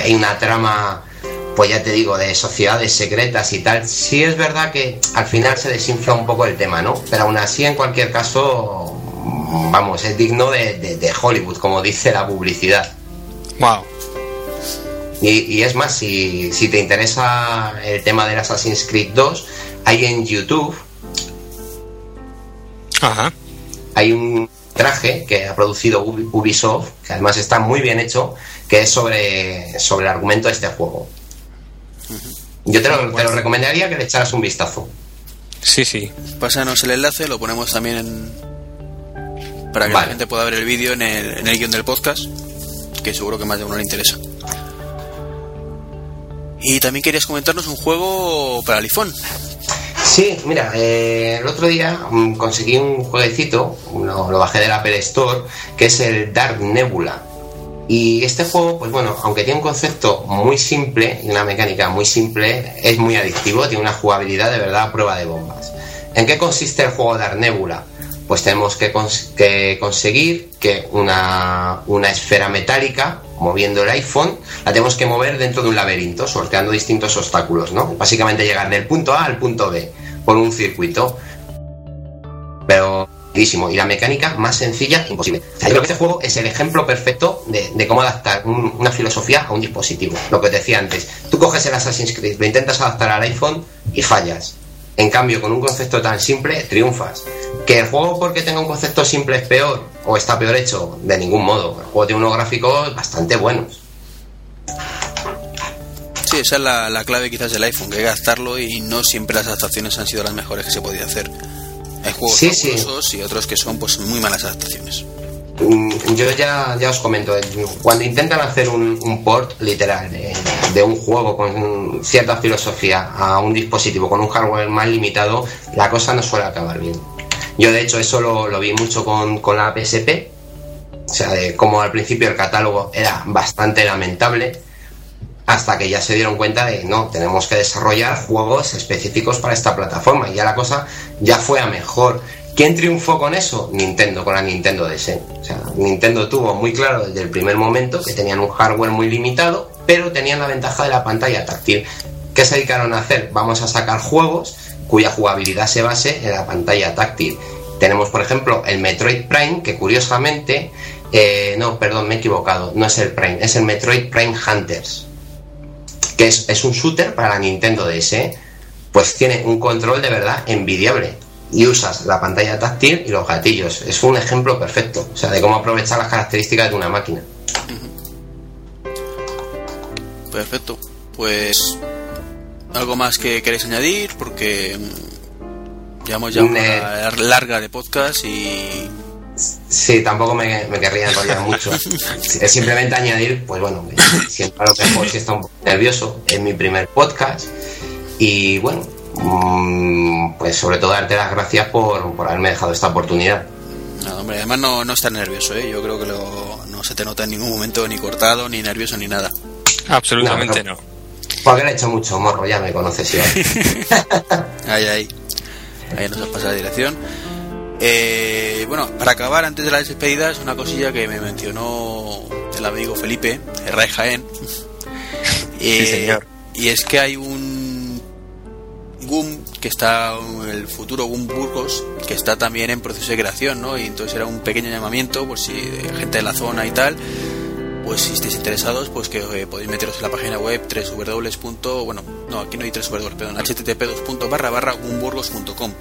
Hay una trama, pues ya te digo, de sociedades secretas y tal. Sí es verdad que al final se desinfla un poco el tema, ¿no? Pero aún así, en cualquier caso, vamos, es digno de- de Hollywood, como dice la publicidad. Wow. Y, y es más, si, si te interesa el tema del Assassin's Creed 2, hay en YouTube Ajá. hay un traje que ha producido Ubi- Ubisoft, que además está muy bien hecho, que es sobre, sobre el argumento de este juego. Yo te lo, te lo recomendaría que le echaras un vistazo. Sí, sí. Pásanos el enlace, lo ponemos también en... para que Vale. la gente pueda ver el vídeo en el, en el guion del podcast, que seguro que más de uno le interesa. Y también querías comentarnos un juego para el iPhone. Sí, mira, eh, el otro día mm, conseguí un jueguecito, lo, bajé del Apple Store, que es el Dark Nebula. Y este juego, pues bueno, aunque tiene un concepto muy simple y una mecánica muy simple, es muy adictivo, tiene una jugabilidad de verdad a prueba de bombas. ¿En qué consiste el juego de Arnébula? Pues tenemos que, conseguir que una, una esfera metálica, moviendo el iPhone, la tenemos que mover dentro de un laberinto, sorteando distintos obstáculos, ¿no? Básicamente llegar del punto A al punto B por un circuito. Pero y la mecánica más sencilla imposible. yo creo que este juego es el ejemplo perfecto de, cómo adaptar una filosofía a un dispositivo. Lo que os decía antes, tú coges el Assassin's Creed, lo intentas adaptar al iPhone y fallas. En cambio, con un concepto tan simple, triunfas. ¿Que el juego porque tenga un concepto simple es peor o está peor hecho? De ningún modo. El juego tiene unos gráficos bastante buenos. Sí, esa es la, la clave quizás del iPhone, que gastarlo y no siempre las adaptaciones han sido las mejores que se podía hacer. Hay juegos sí, y otros que son pues muy malas adaptaciones. Mm, yo ya, ya os comento, cuando intentan hacer un, port literal de, un juego con cierta filosofía a un dispositivo con un hardware más limitado, la cosa no suele acabar bien. Yo de hecho eso lo, vi mucho con, la PSP, o sea, de como al principio el catálogo era bastante lamentable, hasta que ya se dieron cuenta de no, tenemos que desarrollar juegos específicos para esta plataforma y ya la cosa ya fue a mejor. ¿Quién triunfó con eso? Nintendo, con la Nintendo DS. O sea, Nintendo tuvo muy claro desde el primer momento que tenían un hardware muy limitado, pero tenían la ventaja de la pantalla táctil. ¿Qué se dedicaron a hacer? Vamos a sacar juegos cuya jugabilidad se base en la pantalla táctil. Tenemos, por ejemplo, el Metroid Prime, que curiosamente, eh, no, perdón, me he equivocado, no es el Prime, es el Metroid Prime Hunters que es, un shooter para la Nintendo DS, pues tiene un control de verdad envidiable. Y usas la pantalla táctil y los gatillos. Es un ejemplo perfecto, o sea, de cómo aprovechar las características de una máquina. Perfecto. Pues algo más que queréis añadir porque llevamos ya una larga de podcast y Sí, tampoco me, me querría enrollar mucho. (laughs) Es simplemente añadir, pues bueno, siento a lo mejor si está un poco nervioso, en mi primer podcast. Y bueno, mm, pues sobre todo darte las gracias por, por haberme dejado esta oportunidad. No, hombre, además no, no estás nervioso, ¿eh? Yo creo que no se te nota en ningún momento ni cortado, ni nervioso, ni nada. Absolutamente no. Porque le he hecho mucho morro, ya me conoces ya. (laughs) ahí, ahí. Ahí nos has pasado la dirección. Eh, bueno, para acabar, antes de las despedidas, una cosilla que me mencionó el amigo Felipe, Ray Jaén. (laughs) sí, señor. Y es que hay un GUM que está, el futuro GUM Burgos, que está también en proceso de creación, ¿no? Y entonces era un pequeño llamamiento, por si gente de la zona y tal, pues si estáis interesados, pues que eh, podéis meteros en la página web www. bueno, no, aquí no hay www, perdón, http barra barra gumburgos.com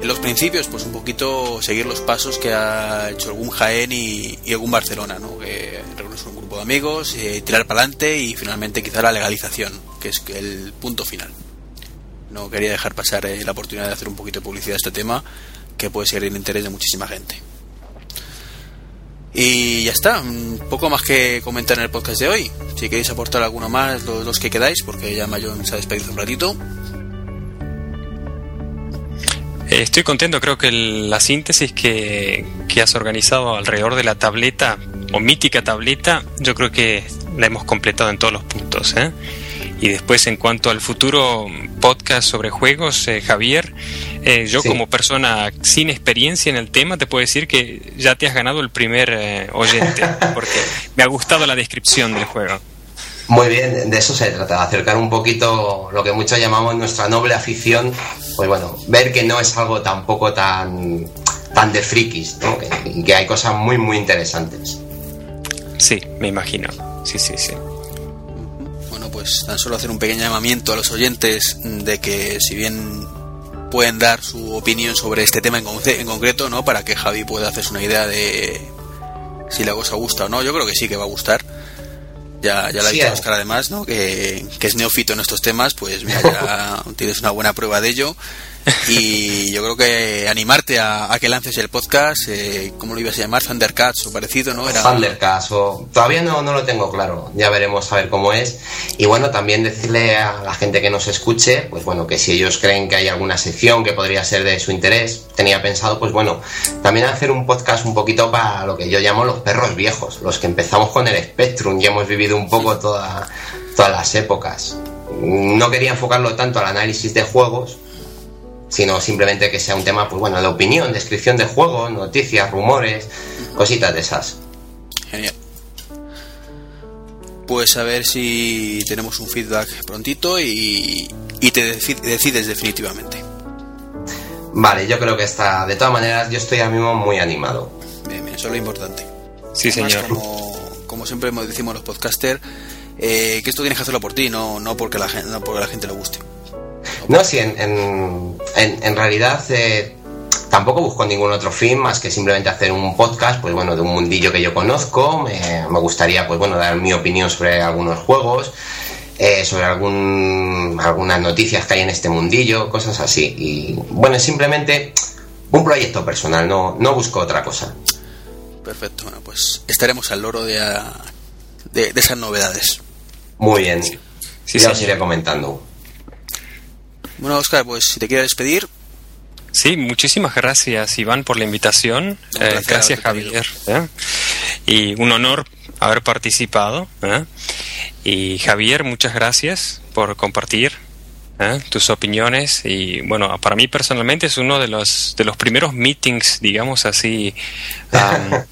en los principios, pues un poquito seguir los pasos que ha hecho algún Jaén y, algún Barcelona, ¿no? Que reunirse un grupo de amigos, eh, tirar para adelante y finalmente quizá la legalización, que es el punto final. No quería dejar pasar eh, la oportunidad de hacer un poquito de publicidad a este tema, que puede ser de interés de muchísima gente. Y ya está, poco más que comentar en el podcast de hoy. Si queréis aportar alguno más, los, dos que quedáis, porque ya Mayon se ha despedido un ratito. Eh, estoy contento, creo que la síntesis que, has organizado alrededor de la tableta o mítica tableta, yo creo que la hemos completado en todos los puntos. ¿eh? Y después en cuanto al futuro podcast sobre juegos, eh, Javier, yo como persona sin experiencia en el tema te puedo decir que ya te has ganado el primer oyente, (laughs) porque me ha gustado la descripción del juego. Muy bien, de eso se trata, acercar un poquito lo que muchos llamamos nuestra noble afición, pues bueno, ver que no es algo tampoco tan, tan de frikis, ¿no? que, que hay cosas muy, muy interesantes. Sí, me imagino, sí, sí, sí. Pues tan solo hacer un pequeño llamamiento a los oyentes de que si bien pueden dar su opinión sobre este tema en, en concreto, ¿no? Para que Javi pueda hacerse una idea de si la cosa gusta o no. Yo creo que sí que va a gustar ya, ya la ha dicho Oscar además, ¿no? Que, es neófito en estos temas, pues mira, ya (laughs) tienes una buena prueba de ello. Y yo creo que animarte a, a que lances el podcast, eh, ¿cómo lo ibas a llamar? Thundercats o parecido, ¿no? Era... Thundercats o... Todavía no, no lo tengo claro, ya veremos a ver cómo es. Y bueno, también decirle a la gente que nos escuche, pues bueno, que si ellos creen que hay alguna sección que podría ser de su interés, tenía pensado, pues bueno, también hacer un podcast un poquito para lo que yo llamo los perros viejos, los que empezamos con el Spectrum y hemos vivido un poco toda, todas las épocas. No quería enfocarlo tanto al análisis de juegos, sino simplemente que sea un tema, pues bueno, de opinión, descripción de juegos, noticias, rumores, cositas de esas. Genial. Pues a ver si tenemos un feedback prontito y, y te deci- decides definitivamente. Vale, yo creo que está, de todas maneras, yo estoy ahora mismo muy animado. Bien, bien, eso es lo importante. Sí, Además, señor. Como, como siempre mo- decimos los podcasters, eh, que esto tienes que hacerlo por ti, no, no porque la gente, no porque la gente le guste. No, sí, en, en, en- en realidad eh, tampoco busco ningún otro fin más que simplemente hacer un podcast, pues bueno, de un mundillo que yo conozco. Me, me gustaría, pues bueno, dar mi opinión sobre algunos juegos, eh, sobre algún, algunas noticias que hay en este mundillo, cosas así. Y bueno, es simplemente un proyecto personal, no, no busco otra cosa. Perfecto, bueno, pues estaremos al loro de, de, de esas novedades. Muy bien. Sí, ya os iré comentando. Bueno, Oscar, pues si te quieres despedir, Sí, muchísimas gracias Iván por la invitación. Eh, gracias Javier. ¿eh? Y un honor haber participado. ¿eh? Y Javier, muchas gracias por compartir ¿eh? tus opiniones. Y bueno, para mí personalmente es uno de los, de los primeros meetings, digamos así, (laughs) am,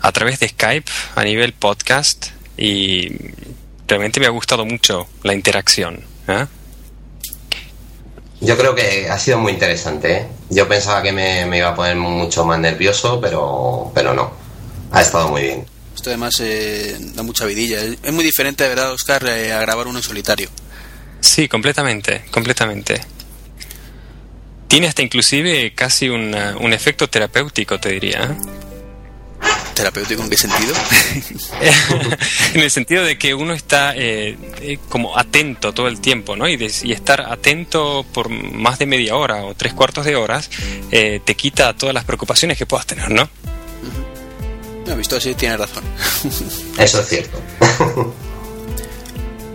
a través de Skype a nivel podcast. Y realmente me ha gustado mucho la interacción. ¿eh? Yo creo que ha sido muy interesante. ¿eh? Yo pensaba que me, me iba a poner mucho más nervioso, pero, pero no. Ha estado muy bien. esto además eh, da mucha vidilla. Es muy diferente, de verdad, Oscar, eh, a grabar uno en solitario. Sí, completamente, completamente. Tiene hasta inclusive casi un, uh, un efecto terapéutico, te diría. ¿Terapéutico en qué sentido? (laughs) en el sentido de que uno está eh, eh, como atento todo el tiempo, ¿no? Y, de- y estar atento por más de media hora o tres cuartos de horas eh, te quita todas las preocupaciones que puedas tener, ¿no? No, visto así, tienes razón. (laughs) Eso es cierto. (laughs)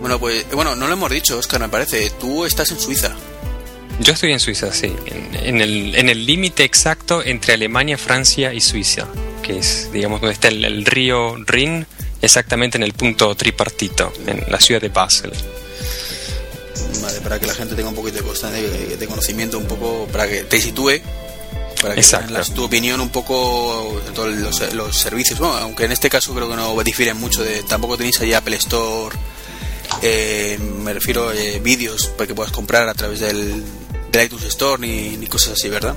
Bueno, pues, bueno, no lo hemos dicho, Oscar, me parece. Tú estás en Suiza. Yo estoy en Suiza, sí, en, en el en el límite exacto entre Alemania, Francia y Suiza, que es, digamos, donde está el, el río Rin, exactamente en el punto tripartito, en la ciudad de Basel. Vale, para que la gente tenga un poquito de, constancia, de, de conocimiento, un poco, para que te sitúe, para que Exacto. tengas tu opinión un poco de todos los, los servicios. Bueno, aunque en este caso creo que no difieren mucho, de tampoco tenéis ahí Apple Store, eh, me refiero a vídeos para que puedas comprar a través del, del iTunes Store ni, ni cosas así, ¿verdad?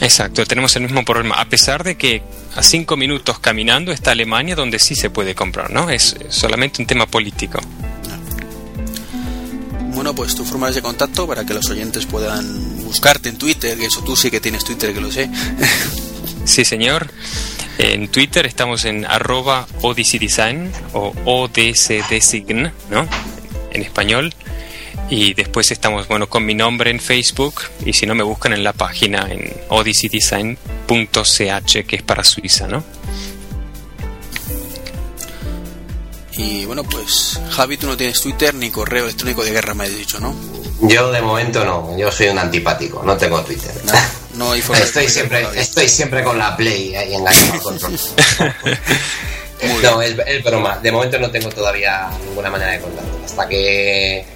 Exacto, tenemos el mismo problema, a pesar de que a cinco minutos caminando está Alemania donde sí se puede comprar, ¿no? Es solamente un tema político. Bueno, pues tu formas de contacto para que los oyentes puedan buscarte en Twitter, que eso tú sí que tienes Twitter, que lo sé. (laughs) Sí, señor. En Twitter estamos en arroba Odyssey Design o ODCDesign, ¿no? En español. Y después estamos, bueno, con mi nombre en Facebook. Y si no, me buscan en la página en odysseydesign.ch, que es para Suiza, ¿no? Y bueno, pues Javi, tú no tienes Twitter ni correo electrónico de guerra, me has dicho, ¿no? Yo de momento no, yo soy un antipático, no tengo Twitter. No hay forma de Estoy siempre, estoy siempre con la Play ahí enganchado al control. (laughs) No, es, es broma. De momento no tengo todavía ninguna manera de contacto. Hasta que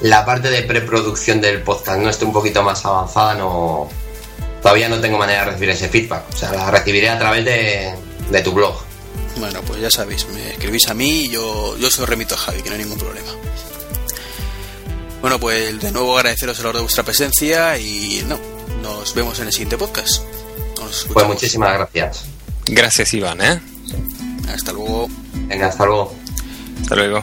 la parte de preproducción del podcast no esté un poquito más avanzada, no todavía no tengo manera de recibir ese feedback. O sea, la recibiré a través de, de tu blog. Bueno, pues ya sabéis, me escribís a mí y yo, yo se lo remito a Javi, que no hay ningún problema. Bueno, pues de nuevo agradeceros el honor de vuestra presencia y no, nos vemos en el siguiente podcast. Nos Pues muchísimas gracias. Gracias, Iván, ¿eh? Hasta luego. Venga, hasta luego. Hasta luego.